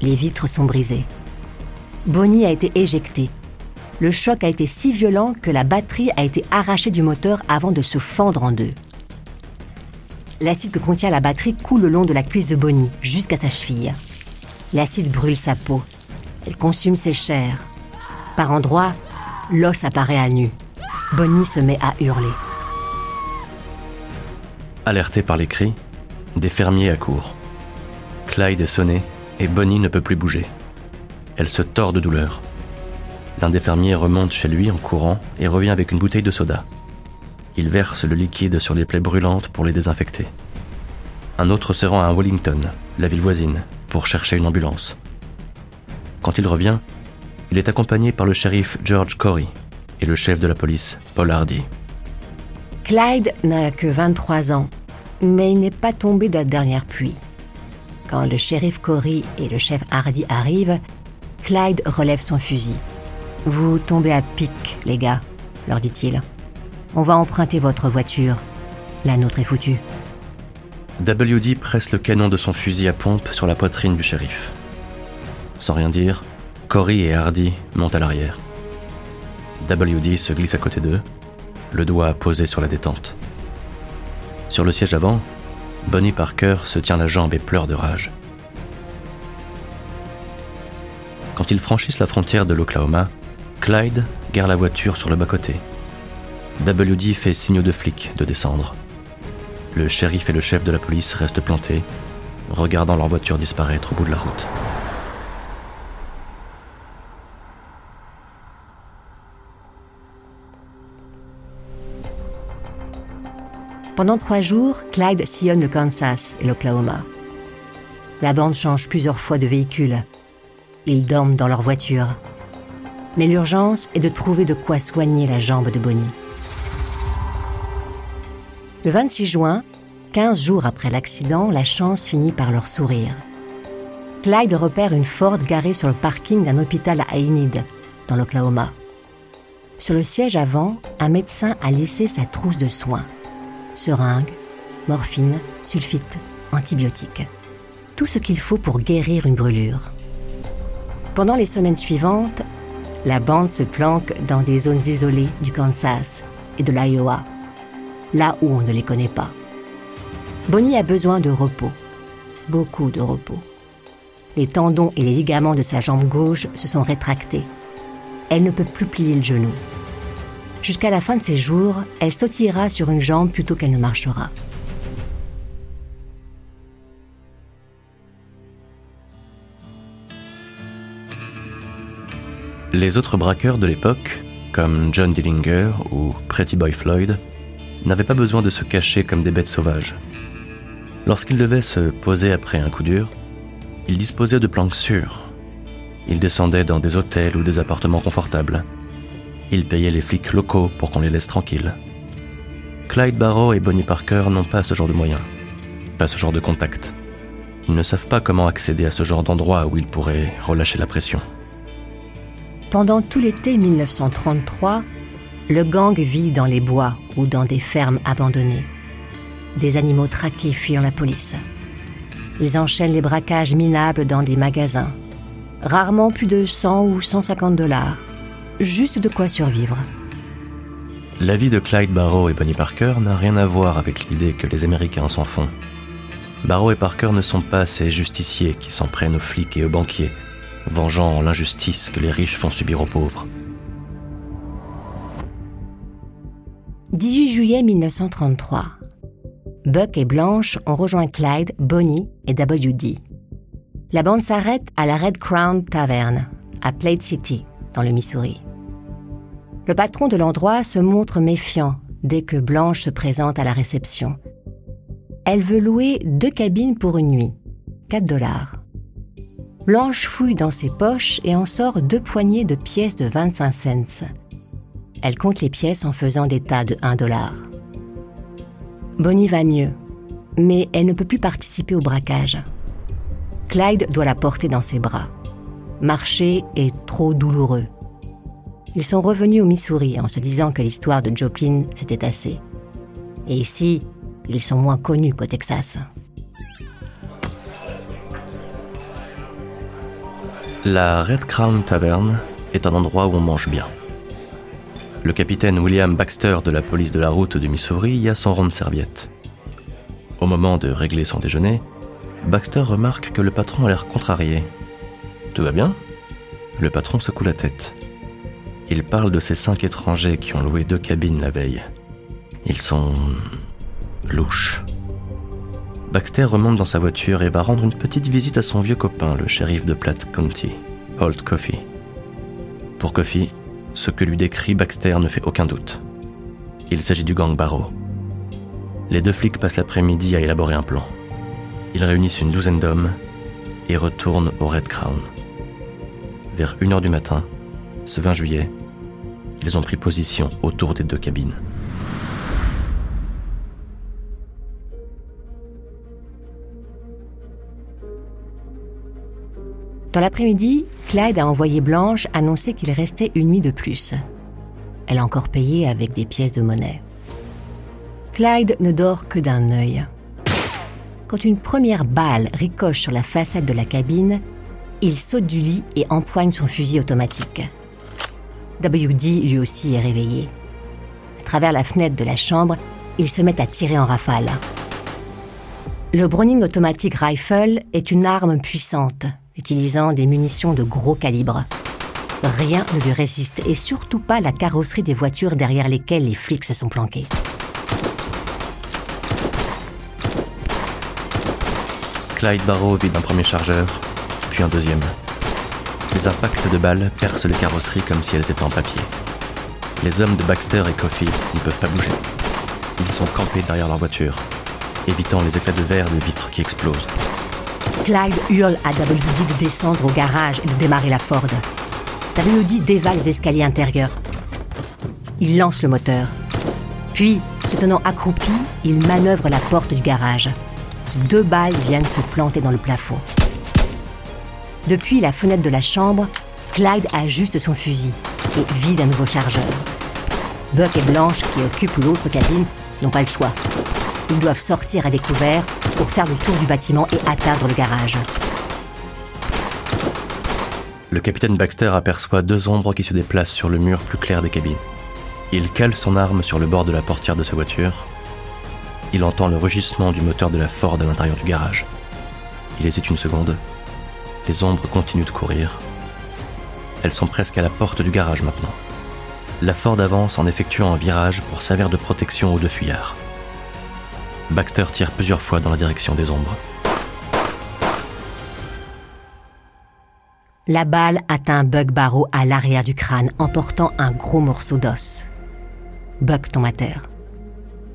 Les vitres sont brisées. Bonnie a été éjectée. Le choc a été si violent que la batterie a été arrachée du moteur avant de se fendre en deux. L'acide que contient la batterie coule le long de la cuisse de Bonnie jusqu'à sa cheville. L'acide brûle sa peau. Elle consume ses chairs. Par endroits, l'os apparaît à nu. Bonnie se met à hurler. Alerté par les cris, des fermiers accourent. Clyde est sonné et Bonnie ne peut plus bouger. Elle se tord de douleur. L'un des fermiers remonte chez lui en courant et revient avec une bouteille de soda. Il verse le liquide sur les plaies brûlantes pour les désinfecter. Un autre se rend à Wellington, la ville voisine, pour chercher une ambulance. Quand il revient, il est accompagné par le shérif George Corey et le chef de la police, Paul Hardy. Clyde n'a que 23 ans, mais il n'est pas tombé de la dernière pluie. Quand le shérif Corey et le chef Hardy arrivent, Clyde relève son fusil. Vous tombez à pic, les gars, leur dit-il. On va emprunter votre voiture. La nôtre est foutue. WD presse le canon de son fusil à pompe sur la poitrine du shérif. Sans rien dire, Corey et Hardy montent à l'arrière. WD se glisse à côté d'eux, le doigt posé sur la détente. Sur le siège avant, Bonnie Parker se tient la jambe et pleure de rage. Quand ils franchissent la frontière de l'Oklahoma, Clyde gare la voiture sur le bas-côté. WD fait signe de flic de descendre. Le shérif et le chef de la police restent plantés, regardant leur voiture disparaître au bout de la route. Pendant trois jours, Clyde sillonne le Kansas et l'Oklahoma. La bande change plusieurs fois de véhicule. Ils dorment dans leur voiture. Mais l'urgence est de trouver de quoi soigner la jambe de Bonnie. Le 26 juin, 15 jours après l'accident, la chance finit par leur sourire. Clyde repère une Ford garée sur le parking d'un hôpital à Enid, dans l'Oklahoma. Sur le siège avant, un médecin a laissé sa trousse de soins seringues, morphine, sulfite, antibiotiques. Tout ce qu'il faut pour guérir une brûlure. Pendant les semaines suivantes, la bande se planque dans des zones isolées du Kansas et de l'Iowa, là où on ne les connaît pas. Bonnie a besoin de repos, beaucoup de repos. Les tendons et les ligaments de sa jambe gauche se sont rétractés. Elle ne peut plus plier le genou. Jusqu'à la fin de ses jours, elle sautillera sur une jambe plutôt qu'elle ne marchera. Les autres braqueurs de l'époque, comme John Dillinger ou Pretty Boy Floyd, n'avaient pas besoin de se cacher comme des bêtes sauvages. Lorsqu'ils devaient se poser après un coup dur, Il disposait de planques sûres. Il descendait dans des hôtels ou des appartements confortables. Il payait les flics locaux pour qu'on les laisse tranquilles. Clyde Barrow et Bonnie Parker n'ont pas ce genre de moyens, pas ce genre de contact. Ils ne savent pas comment accéder à ce genre d'endroit où ils pourraient relâcher la pression. Pendant tout l'été 1933, le gang vit dans les bois ou dans des fermes abandonnées. Des animaux traqués fuyant la police. Ils enchaînent les braquages minables dans des magasins. Rarement plus de 100 ou 150 dollars. Juste de quoi survivre. La vie de Clyde Barrow et Bonnie Parker n'a rien à voir avec l'idée que les Américains s'en font. Barrow et Parker ne sont pas ces justiciers qui s'en prennent aux flics et aux banquiers, vengeant l'injustice que les riches font subir aux pauvres. 18 juillet 1933. Buck et Blanche ont rejoint Clyde, Bonnie et WD. La bande s'arrête à la Red Crown Tavern, à Plaid City, dans le Missouri. Le patron de l'endroit se montre méfiant dès que Blanche se présente à la réception. Elle veut louer deux cabines pour une nuit, 4 dollars. Blanche fouille dans ses poches et en sort deux poignées de pièces de 25 cents. Elle compte les pièces en faisant des tas de 1 dollar. Bonnie va mieux, mais elle ne peut plus participer au braquage. Clyde doit la porter dans ses bras. Marcher est trop douloureux. Ils sont revenus au Missouri en se disant que l'histoire de Joplin c'était assez. Et ici, ils sont moins connus qu'au Texas. La Red Crown Tavern est un endroit où on mange bien. Le capitaine William Baxter de la police de la route du Missouri y a son rond de serviette. Au moment de régler son déjeuner, Baxter remarque que le patron a l'air contrarié. Tout va bien? Le patron secoue la tête. Il parle de ces cinq étrangers qui ont loué deux cabines la veille. Ils sont louches. Baxter remonte dans sa voiture et va rendre une petite visite à son vieux copain, le shérif de Platte County, Holt Coffey. Pour Coffey, ce que lui décrit Baxter ne fait aucun doute. Il s'agit du gang Barrow. Les deux flics passent l'après-midi à élaborer un plan. Ils réunissent une douzaine d'hommes et retournent au Red Crown. Vers 1h du matin, ce 20 juillet, ils ont pris position autour des deux cabines. Dans l'après-midi, Clyde a envoyé Blanche annoncer qu'il restait une nuit de plus. Elle a encore payé avec des pièces de monnaie. Clyde ne dort que d'un œil. Quand une première balle ricoche sur la façade de la cabine, il saute du lit et empoigne son fusil automatique. WD lui aussi est réveillé. À travers la fenêtre de la chambre, il se met à tirer en rafale. Le Browning Automatic Rifle est une arme puissante, utilisant des munitions de gros calibre. Rien ne lui résiste, et surtout pas la carrosserie des voitures derrière lesquelles les flics se sont planqués. Clyde Barrow vide un premier chargeur, puis un deuxième. Les impacts de balles percent les carrosseries comme si elles étaient en papier. Les hommes de Baxter et Coffey ne peuvent pas bouger. Ils sont campés derrière leur voiture, évitant les éclats de verre des vitres qui explosent. Clyde hurle à WD de descendre au garage et de démarrer la Ford. WD dévale les escaliers intérieurs. Il lance le moteur. Puis, se tenant accroupi, il manœuvre la porte du garage. Deux balles viennent se planter dans le plafond. Depuis la fenêtre de la chambre, Clyde ajuste son fusil et vide un nouveau chargeur. Buck et Blanche, qui occupent l'autre cabine, n'ont pas le choix. Ils doivent sortir à découvert pour faire le tour du bâtiment et atteindre le garage. Le capitaine Baxter aperçoit deux ombres qui se déplacent sur le mur plus clair des cabines. Il cale son arme sur le bord de la portière de sa voiture. Il entend le rugissement du moteur de la Ford à l'intérieur du garage. Il hésite une seconde. Les ombres continuent de courir. Elles sont presque à la porte du garage maintenant. La Ford avance en effectuant un virage pour servir de protection aux deux fuyards. Baxter tire plusieurs fois dans la direction des ombres. La balle atteint Buck Barrow à l'arrière du crâne, emportant un gros morceau d'os. Buck tombe à terre.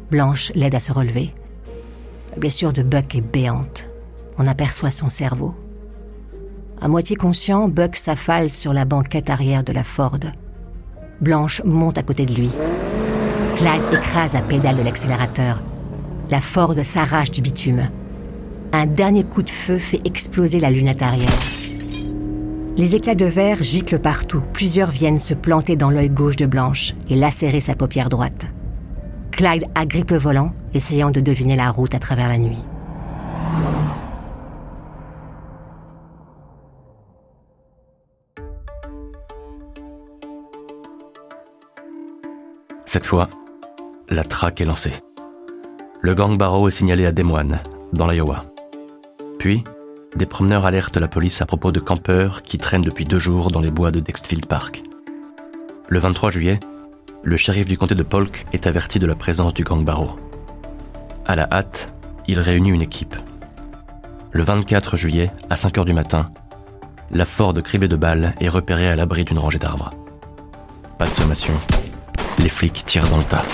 Blanche l'aide à se relever. La blessure de Buck est béante. On aperçoit son cerveau. À moitié conscient, Buck s'affale sur la banquette arrière de la Ford. Blanche monte à côté de lui. Clyde écrase la pédale de l'accélérateur. La Ford s'arrache du bitume. Un dernier coup de feu fait exploser la lunette arrière. Les éclats de verre giclent partout. Plusieurs viennent se planter dans l'œil gauche de Blanche et lacérer sa paupière droite. Clyde agrippe le volant, essayant de deviner la route à travers la nuit. Cette fois, la traque est lancée. Le gang Barrow est signalé à Des Moines, dans l'Iowa. Puis, des promeneurs alertent la police à propos de campeurs qui traînent depuis deux jours dans les bois de Dexfield Park. Le 23 juillet, le shérif du comté de Polk est averti de la présence du gang Barrow. À la hâte, il réunit une équipe. Le 24 juillet, à 5 heures du matin, la Ford cribée de balles est repérée à l'abri d'une rangée d'arbres. Pas de sommation, les flics tirent dans le tas.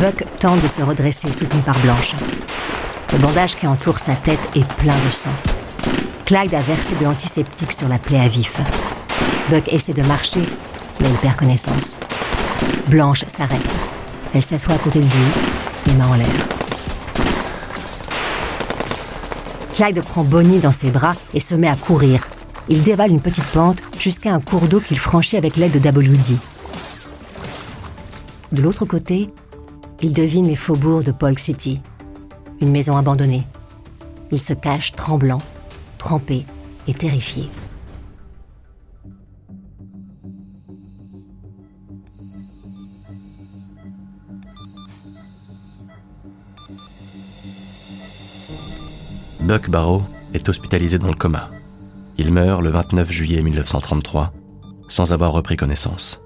Buck tente de se redresser soutenu par Blanche. Le bandage qui entoure sa tête est plein de sang. Clyde a versé de l'antiseptique sur la plaie à vif. Buck essaie de marcher, mais il perd connaissance. Blanche s'arrête. Elle s'assoit à côté de lui, les mains en l'air. Clyde prend Bonnie dans ses bras et se met à courir. Il dévale une petite pente jusqu'à un cours d'eau qu'il franchit avec l'aide de WD. De l'autre côté, il devine les faubourgs de Polk City, une maison abandonnée. Il se cache tremblant, trempé et terrifié. Buck Barrow est hospitalisé dans le coma. Il meurt le 29 juillet 1933 sans avoir repris connaissance.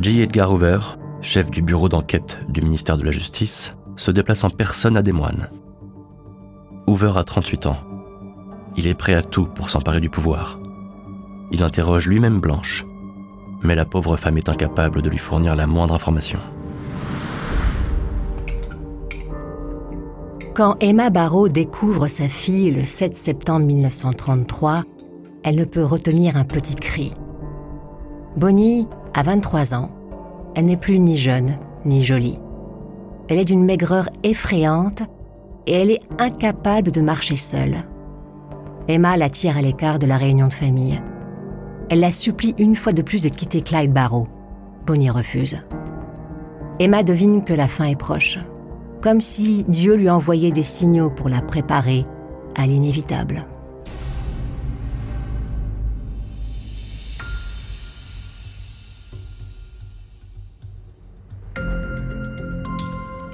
J. Edgar Hoover, chef du bureau d'enquête du ministère de la Justice, se déplace en personne à Des Moines. Hoover a 38 ans. Il est prêt à tout pour s'emparer du pouvoir. Il interroge lui-même Blanche, mais la pauvre femme est incapable de lui fournir la moindre information. Quand Emma Barrow découvre sa fille le 7 septembre 1933, elle ne peut retenir un petit cri. Bonnie a 23 ans. Elle n'est plus ni jeune, ni jolie. Elle est d'une maigreur effrayante et elle est incapable de marcher seule. Emma la tire à l'écart de la réunion de famille. Elle la supplie une fois de plus de quitter Clyde Barrow. Bonnie refuse. Emma devine que la fin est proche, comme si Dieu lui envoyait des signaux pour la préparer à l'inévitable.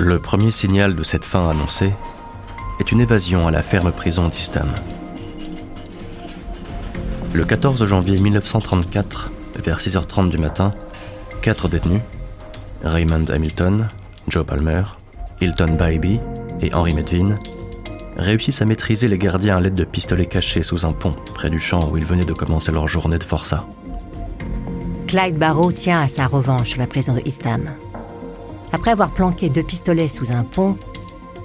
Le premier signal de cette fin annoncée est une évasion à la ferme prison d'Istam. Le 14 janvier 1934, vers 6h30 du matin, quatre détenus, Raymond Hamilton, Joe Palmer, Hilton Bybee et Henry Medvin, réussissent à maîtriser les gardiens à l'aide de pistolets cachés sous un pont près du champ où ils venaient de commencer leur journée de forçat. Clyde Barrow tient à sa revanche sur la prison de. Après avoir planqué deux pistolets sous un pont,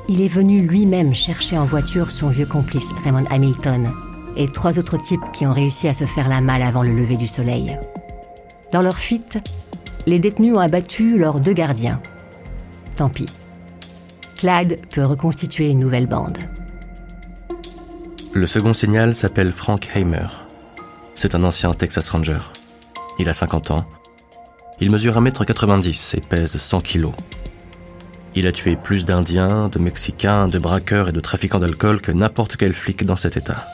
il est venu lui-même chercher en voiture son vieux complice Raymond Hamilton et trois autres types qui ont réussi à se faire la malle avant le lever du soleil. Dans leur fuite, les détenus ont abattu leurs deux gardiens. Tant pis. Clyde peut reconstituer une nouvelle bande. Le second signal s'appelle Frank Hamer. C'est un ancien Texas Ranger. Il a 50 ans il mesure 1m90 et pèse 100 kg. Il a tué plus d'Indiens, de Mexicains, de braqueurs et de trafiquants d'alcool que n'importe quel flic dans cet État.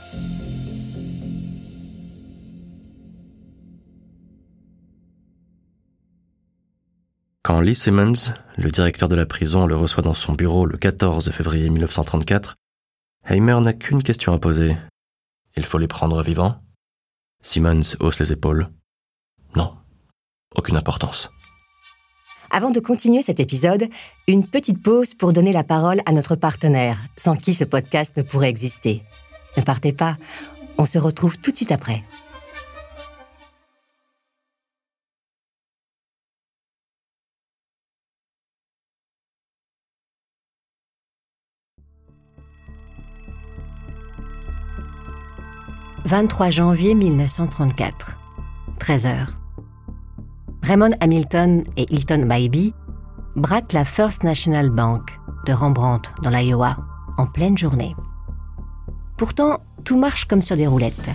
Quand Lee Simmons, le directeur de la prison, le reçoit dans son bureau le 14 février 1934, Heimer n'a qu'une question à poser. Il faut les prendre vivants? Simmons hausse les épaules. Non aucune importance. Avant de continuer cet épisode, une petite pause pour donner la parole à notre partenaire, sans qui ce podcast ne pourrait exister. Ne partez pas, on se retrouve tout de suite après. 23 janvier 1934. 13 heures. Raymond Hamilton et Hilton Bybee braquent la First National Bank de Rembrandt dans l'Iowa en pleine journée. Pourtant, tout marche comme sur des roulettes.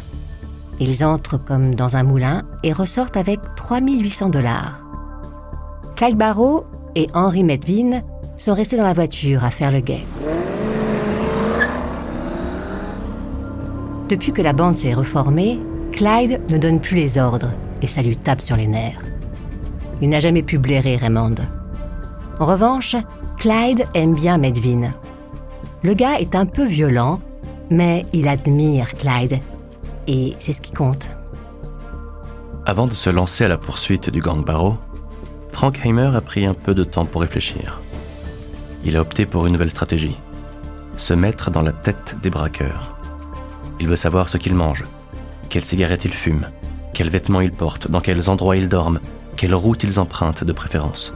Ils entrent comme dans un moulin et ressortent avec 3800 dollars. Clyde Barrow et Henry Medvin sont restés dans la voiture à faire le guet. Depuis que la bande s'est reformée, Clyde ne donne plus les ordres et ça lui tape sur les nerfs. Il n'a jamais pu blairer Raymond. En revanche, Clyde aime bien Medvin. Le gars est un peu violent, mais il admire Clyde. Et c'est ce qui compte. Avant de se lancer à la poursuite du gang Barrow, Frank Heimer a pris un peu de temps pour réfléchir. Il a opté pour une nouvelle stratégie. Se mettre dans la tête des braqueurs. Il veut savoir ce qu'ils mangent, quelles cigarettes ils fument, quels vêtements ils portent, dans quels endroits ils dorment, quelle route ils empruntent de préférence.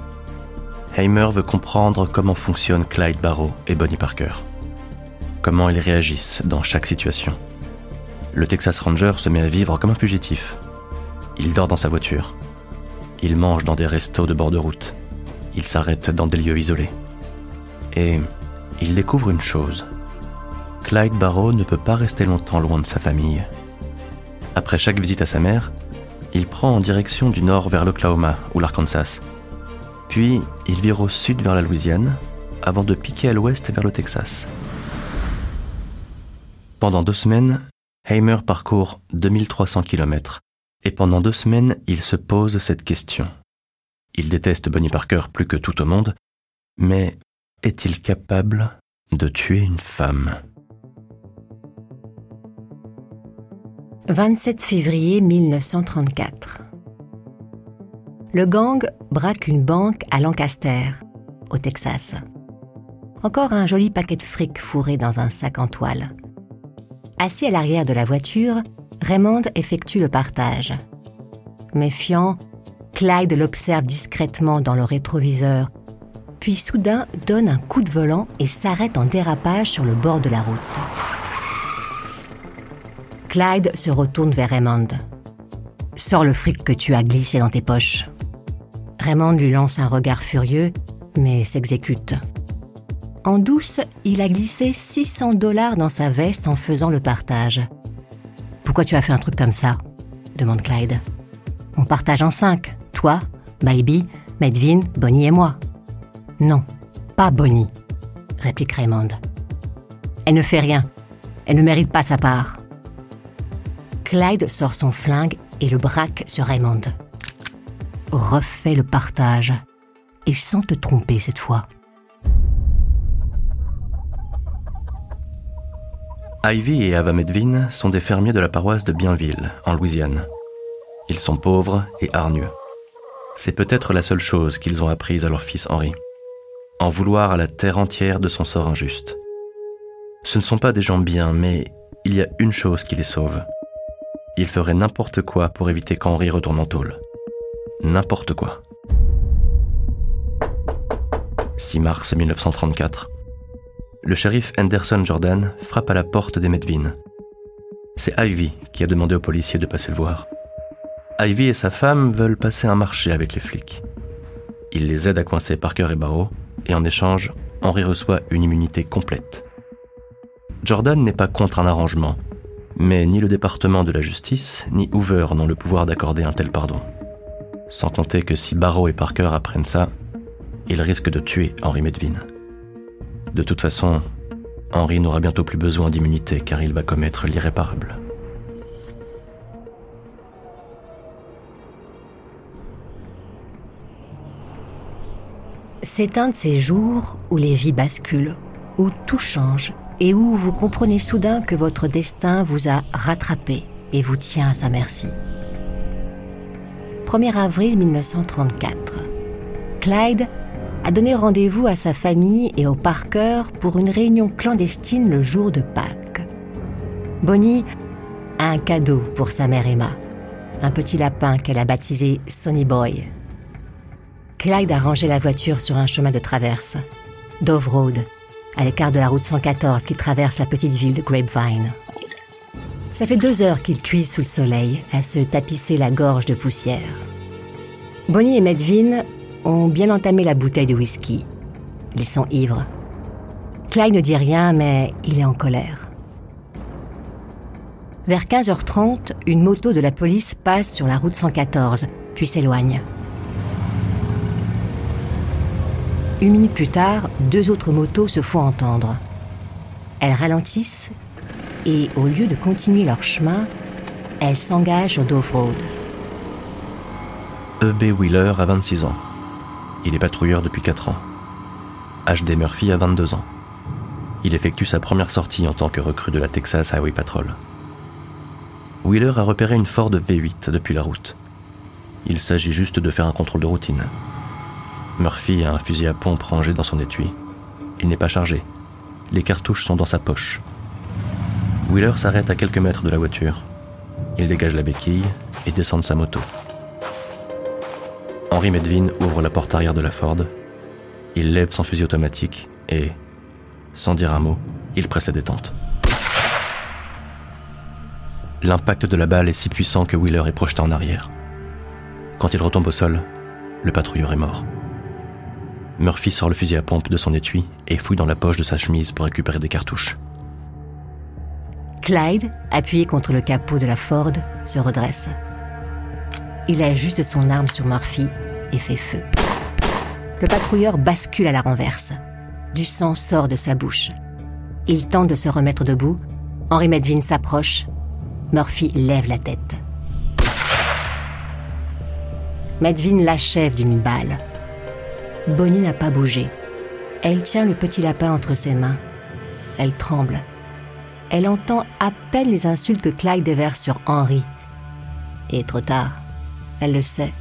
Heimer veut comprendre comment fonctionnent Clyde Barrow et Bonnie Parker. Comment ils réagissent dans chaque situation. Le Texas Ranger se met à vivre comme un fugitif. Il dort dans sa voiture. Il mange dans des restos de bord de route. Il s'arrête dans des lieux isolés. Et il découvre une chose. Clyde Barrow ne peut pas rester longtemps loin de sa famille. Après chaque visite à sa mère, il prend en direction du nord vers l'Oklahoma ou l'Arkansas. Puis il vire au sud vers la Louisiane, avant de piquer à l'ouest vers le Texas. Pendant deux semaines, Heimer parcourt 2300 km, et pendant deux semaines, il se pose cette question. Il déteste Bonnie Parker plus que tout au monde, mais est-il capable de tuer une femme? 27 février 1934. Le gang braque une banque à Lancaster, au Texas. Encore un joli paquet de fric fourré dans un sac en toile. Assis à l'arrière de la voiture, Raymond effectue le partage. Méfiant, Clyde l'observe discrètement dans le rétroviseur, puis soudain donne un coup de volant et s'arrête en dérapage sur le bord de la route. Clyde se retourne vers Raymond. Sors le fric que tu as glissé dans tes poches. Raymond lui lance un regard furieux, mais s'exécute. En douce, il a glissé 600 dollars dans sa veste en faisant le partage. Pourquoi tu as fait un truc comme ça? demande Clyde. On partage en cinq. Toi, Baby, Medvin, Bonnie et moi. Non, pas Bonnie, réplique Raymond. Elle ne fait rien. Elle ne mérite pas sa part. Clyde sort son flingue et le braque sur Raymond. Refais le partage. Et sans te tromper cette fois. Ivy et Ava Medvin sont des fermiers de la paroisse de Bienville, en Louisiane. Ils sont pauvres et hargneux. C'est peut-être la seule chose qu'ils ont apprise à leur fils Henri. En vouloir à la terre entière de son sort injuste. Ce ne sont pas des gens bien, mais il y a une chose qui les sauve il ferait n'importe quoi pour éviter qu'Henri retourne en tôle. N'importe quoi. 6 mars 1934. Le shérif Anderson Jordan frappe à la porte des Medvin. C'est Ivy qui a demandé aux policiers de passer le voir. Ivy et sa femme veulent passer un marché avec les flics. Il les aide à coincer Parker et Barrow, et en échange, Henri reçoit une immunité complète. Jordan n'est pas contre un arrangement, mais ni le département de la justice, ni Hoover n'ont le pouvoir d'accorder un tel pardon. Sans compter que si Barrow et Parker apprennent ça, ils risquent de tuer Henry Medvin. De toute façon, Henry n'aura bientôt plus besoin d'immunité car il va commettre l'irréparable. C'est un de ces jours où les vies basculent, où tout change et où vous comprenez soudain que votre destin vous a rattrapé et vous tient à sa merci. 1er avril 1934. Clyde a donné rendez-vous à sa famille et au Parker pour une réunion clandestine le jour de Pâques. Bonnie a un cadeau pour sa mère Emma, un petit lapin qu'elle a baptisé Sonny Boy. Clyde a rangé la voiture sur un chemin de traverse, Dove Road, à l'écart de la route 114 qui traverse la petite ville de Grapevine. Ça fait deux heures qu'ils cuisent sous le soleil, à se tapisser la gorge de poussière. Bonnie et Medvin ont bien entamé la bouteille de whisky. Ils sont ivres. Clyde ne dit rien, mais il est en colère. Vers 15h30, une moto de la police passe sur la route 114, puis s'éloigne. Une minute plus tard, deux autres motos se font entendre. Elles ralentissent et, au lieu de continuer leur chemin, elles s'engagent au Dove Road. E.B. Wheeler a 26 ans. Il est patrouilleur depuis 4 ans. H.D. Murphy a 22 ans. Il effectue sa première sortie en tant que recrue de la Texas Highway Patrol. Wheeler a repéré une Ford V8 depuis la route. Il s'agit juste de faire un contrôle de routine. Murphy a un fusil à pompe rangé dans son étui. Il n'est pas chargé. Les cartouches sont dans sa poche. Wheeler s'arrête à quelques mètres de la voiture. Il dégage la béquille et descend de sa moto. Henry Medvin ouvre la porte arrière de la Ford. Il lève son fusil automatique et, sans dire un mot, il presse la détente. L'impact de la balle est si puissant que Wheeler est projeté en arrière. Quand il retombe au sol, le patrouilleur est mort. Murphy sort le fusil à pompe de son étui et fouille dans la poche de sa chemise pour récupérer des cartouches. Clyde, appuyé contre le capot de la Ford, se redresse. Il ajuste son arme sur Murphy et fait feu. Le patrouilleur bascule à la renverse. Du sang sort de sa bouche. Il tente de se remettre debout. Henry Medvin s'approche. Murphy lève la tête. Medvin l'achève d'une balle. Bonnie n'a pas bougé. Elle tient le petit lapin entre ses mains. Elle tremble. Elle entend à peine les insultes que Clyde déverse sur Henry. Et trop tard. Elle le sait.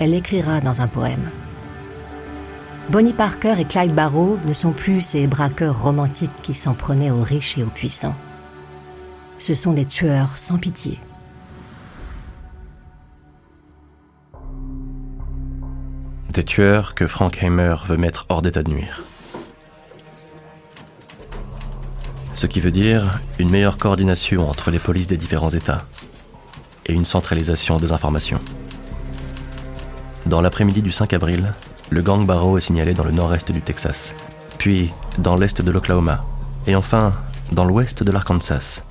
Elle l'écrira dans un poème. Bonnie Parker et Clyde Barrow ne sont plus ces braqueurs romantiques qui s'en prenaient aux riches et aux puissants. Ce sont des tueurs sans pitié. Des tueurs que Frank Heimer veut mettre hors d'état de nuire. Ce qui veut dire une meilleure coordination entre les polices des différents États et une centralisation des informations. Dans l'après-midi du 5 avril, le gang Barrow est signalé dans le nord-est du Texas, puis dans l'est de l'Oklahoma, et enfin dans l'ouest de l'Arkansas.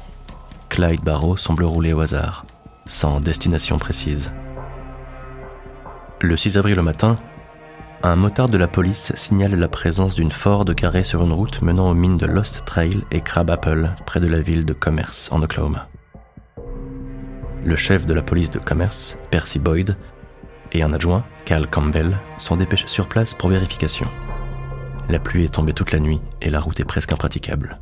Clyde Barrow semble rouler au hasard, sans destination précise. Le 6 avril au matin, un motard de la police signale la présence d'une Ford garée sur une route menant aux mines de Lost Trail et Crab Apple, près de la ville de Commerce, en Oklahoma. Le chef de la police de Commerce, Percy Boyd, et un adjoint, Cal Campbell, sont dépêchés sur place pour vérification. La pluie est tombée toute la nuit et la route est presque impraticable.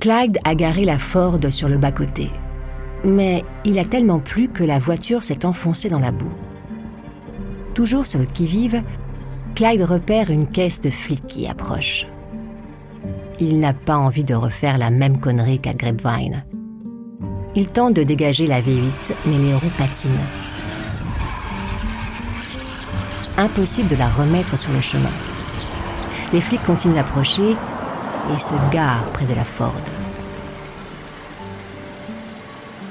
Clyde a garé la Ford sur le bas-côté. Mais il a tellement plu que la voiture s'est enfoncée dans la boue. Toujours sur le qui-vive, Clyde repère une caisse de flics qui approche. Il n'a pas envie de refaire la même connerie qu'à Grapevine. Il tente de dégager la V8, mais les roues patinent. Impossible de la remettre sur le chemin. Les flics continuent d'approcher et se garent près de la Ford.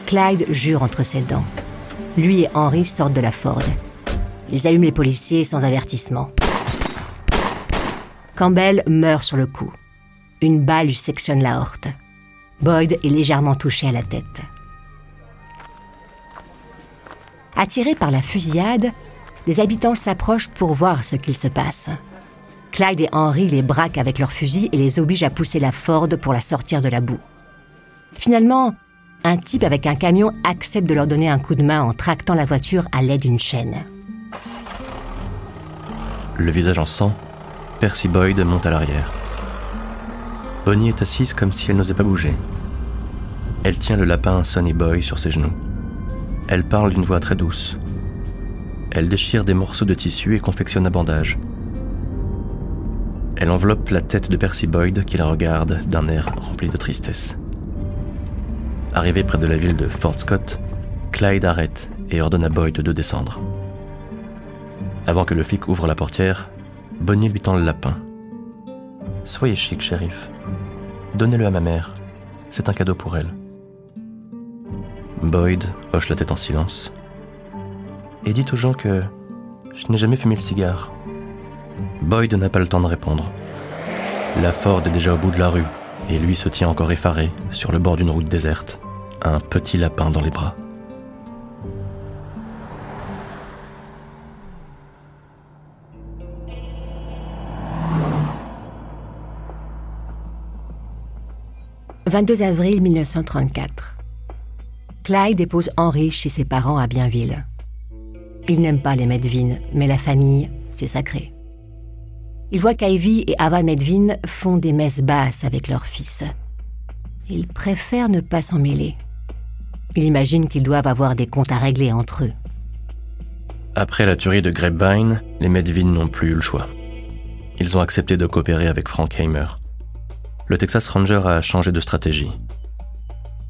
Clyde jure entre ses dents. Lui et Henry sortent de la Ford. Ils allument les policiers sans avertissement. Campbell meurt sur le coup. Une balle lui sectionne la horte. Boyd est légèrement touché à la tête. Attirés par la fusillade, des habitants s'approchent pour voir ce qu'il se passe. Clyde et Henry les braquent avec leurs fusils et les obligent à pousser la Ford pour la sortir de la boue. Finalement, un type avec un camion accepte de leur donner un coup de main en tractant la voiture à l'aide d'une chaîne. Le visage en sang, Percy Boyd monte à l'arrière. Bonnie est assise comme si elle n'osait pas bouger. Elle tient le lapin Sonny Boy sur ses genoux. Elle parle d'une voix très douce. Elle déchire des morceaux de tissu et confectionne un bandage. Elle enveloppe la tête de Percy Boyd qui la regarde d'un air rempli de tristesse. Arrivé près de la ville de Fort Scott, Clyde arrête et ordonne à Boyd de descendre. Avant que le flic ouvre la portière, Bonnie lui tend le lapin. Soyez chic, shérif. Donnez-le à ma mère. C'est un cadeau pour elle. Boyd hoche la tête en silence et dit aux gens que je n'ai jamais fumé le cigare. Boyd n'a pas le temps de répondre. La Ford est déjà au bout de la rue et lui se tient encore effaré sur le bord d'une route déserte, un petit lapin dans les bras. « 22 avril 1934. Clyde dépose Henry chez ses parents à Bienville. Il n'aime pas les Medvin, mais la famille, c'est sacré. Il voit qu'Ivy et Ava Medvin font des messes basses avec leur fils. Il préfère ne pas s'en mêler. Il imagine qu'ils doivent avoir des comptes à régler entre eux. Après la tuerie de Grapevine, les Medvin n'ont plus eu le choix. Ils ont accepté de coopérer avec Frank Hamer. Le Texas Ranger a changé de stratégie.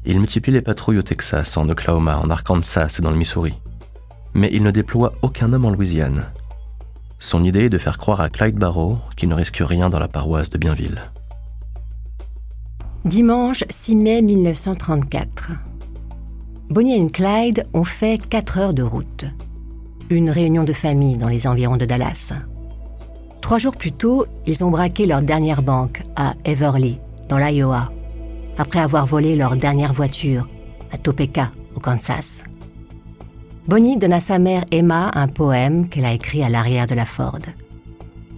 Il multiplie les patrouilles au Texas, en Oklahoma, en Arkansas et dans le Missouri. Mais il ne déploie aucun homme en Louisiane, son idée est de faire croire à Clyde Barrow qu'il ne risque rien dans la paroisse de Bienville. Dimanche 6 mai 1934. Bonnie et Clyde ont fait 4 heures de route. Une réunion de famille dans les environs de Dallas. Trois jours plus tôt, ils ont braqué leur dernière banque à Everly, dans l'Iowa, après avoir volé leur dernière voiture à Topeka, au Kansas. Bonnie donne à sa mère Emma un poème qu'elle a écrit à l'arrière de la Ford.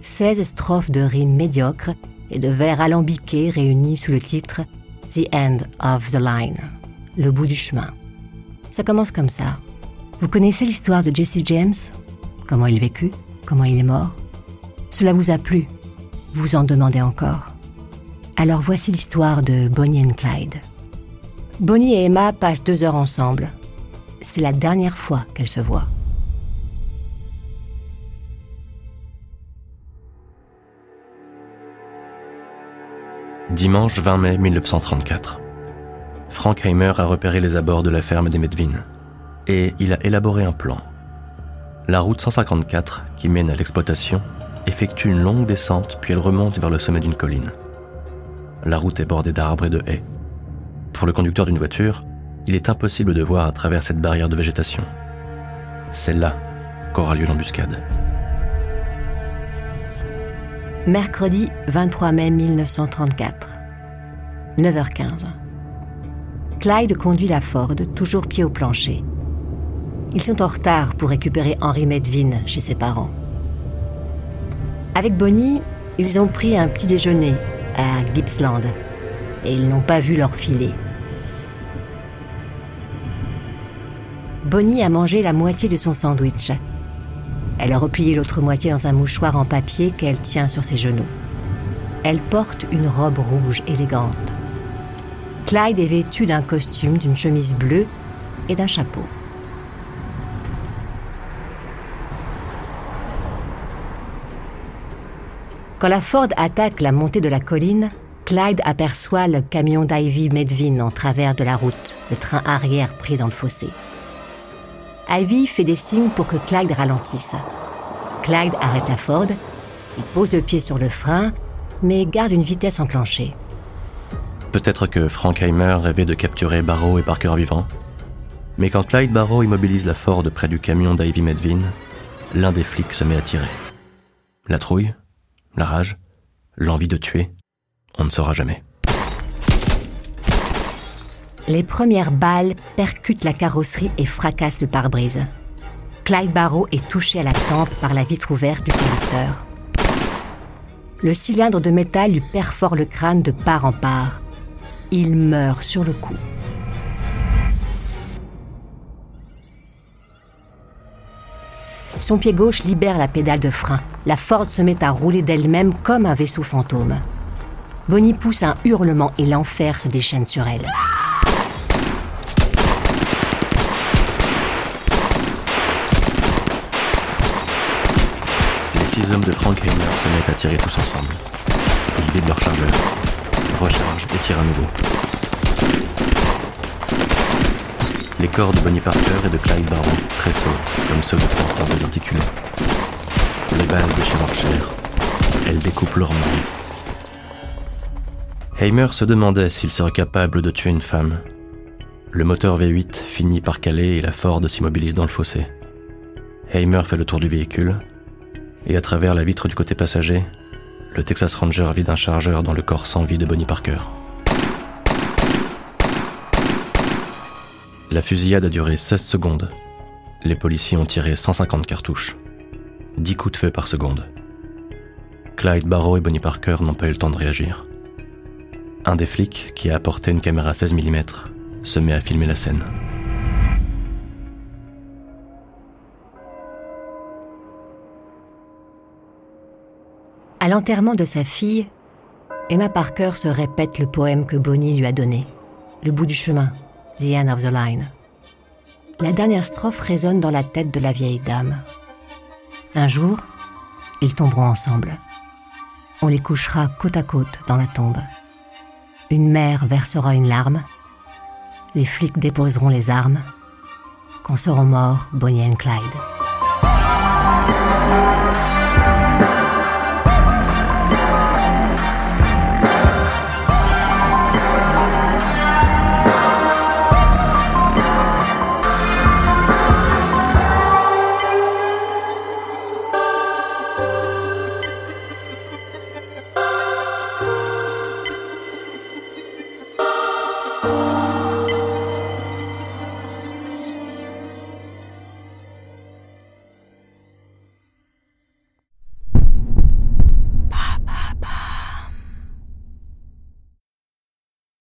16 strophes de rimes médiocres et de vers alambiqués réunis sous le titre The End of the Line, le bout du chemin. Ça commence comme ça. Vous connaissez l'histoire de Jesse James? Comment il vécut? Comment il est mort? Cela vous a plu? Vous en demandez encore Alors voici l'histoire de Bonnie et Clyde. Bonnie et Emma passent deux heures ensemble, c'est la dernière fois qu'elle se voit. Dimanche 20 mai 1934. Frank Heimer a repéré les abords de la ferme des Medvin et il a élaboré un plan. La route 154, qui mène à l'exploitation, effectue une longue descente puis elle remonte vers le sommet d'une colline. La route est bordée d'arbres et de haies. Pour le conducteur d'une voiture, il est impossible de voir à travers cette barrière de végétation. C'est là qu'aura lieu l'embuscade. Mercredi 23 mai 1934. 9h15. Clyde conduit la Ford, toujours pied au plancher. Ils sont en retard pour récupérer Henry Medvin chez ses parents. Avec Bonnie, ils ont pris un petit déjeuner à Gippsland et ils n'ont pas vu leur filet. Bonnie a mangé la moitié de son sandwich. Elle a replié l'autre moitié dans un mouchoir en papier qu'elle tient sur ses genoux. Elle porte une robe rouge élégante. Clyde est vêtu d'un costume, d'une chemise bleue et d'un chapeau. Quand la Ford attaque la montée de la colline, Clyde aperçoit le camion d'Ivy Medvin en travers de la route, le train arrière pris dans le fossé. Ivy fait des signes pour que Clyde ralentisse. Clyde arrête la Ford, il pose le pied sur le frein, mais garde une vitesse enclenchée. Peut-être que Frank Heimer rêvait de capturer Barrow et Parker vivants. Mais quand Clyde Barrow immobilise la Ford près du camion d'Ivy Medvin, l'un des flics se met à tirer. La trouille, la rage, l'envie de tuer, on ne saura jamais. Les premières balles percutent la carrosserie et fracassent le pare-brise. Clyde Barrow est touché à la tempe par la vitre ouverte du conducteur. Le cylindre de métal lui perfore le crâne de part en part. Il meurt sur le coup. Son pied gauche libère la pédale de frein. La Ford se met à rouler d'elle-même comme un vaisseau fantôme. Bonnie pousse un hurlement et l'enfer se déchaîne sur elle. six hommes de Frank Heimer se mettent à tirer tous ensemble. Ils vident leur chargeur, rechargent et tirent à nouveau. Les corps de Bonnie Parker et de Clyde Barrow tressautent comme ceux de porteurs désarticulés. Les balles déchirent leur chair. Elles découpent leurs membres. Heimer se demandait s'il serait capable de tuer une femme. Le moteur V8 finit par caler et la Ford s'immobilise dans le fossé. Heimer fait le tour du véhicule et à travers la vitre du côté passager, le Texas Ranger vide un chargeur dans le corps sans vie de Bonnie Parker. La fusillade a duré 16 secondes. Les policiers ont tiré 150 cartouches. 10 coups de feu par seconde. Clyde Barrow et Bonnie Parker n'ont pas eu le temps de réagir. Un des flics, qui a apporté une caméra 16 mm, se met à filmer la scène. À l'enterrement de sa fille, Emma Parker se répète le poème que Bonnie lui a donné, Le bout du chemin, The End of the Line. La dernière strophe résonne dans la tête de la vieille dame. Un jour, ils tomberont ensemble. On les couchera côte à côte dans la tombe. Une mère versera une larme. Les flics déposeront les armes. Quand seront morts Bonnie et Clyde.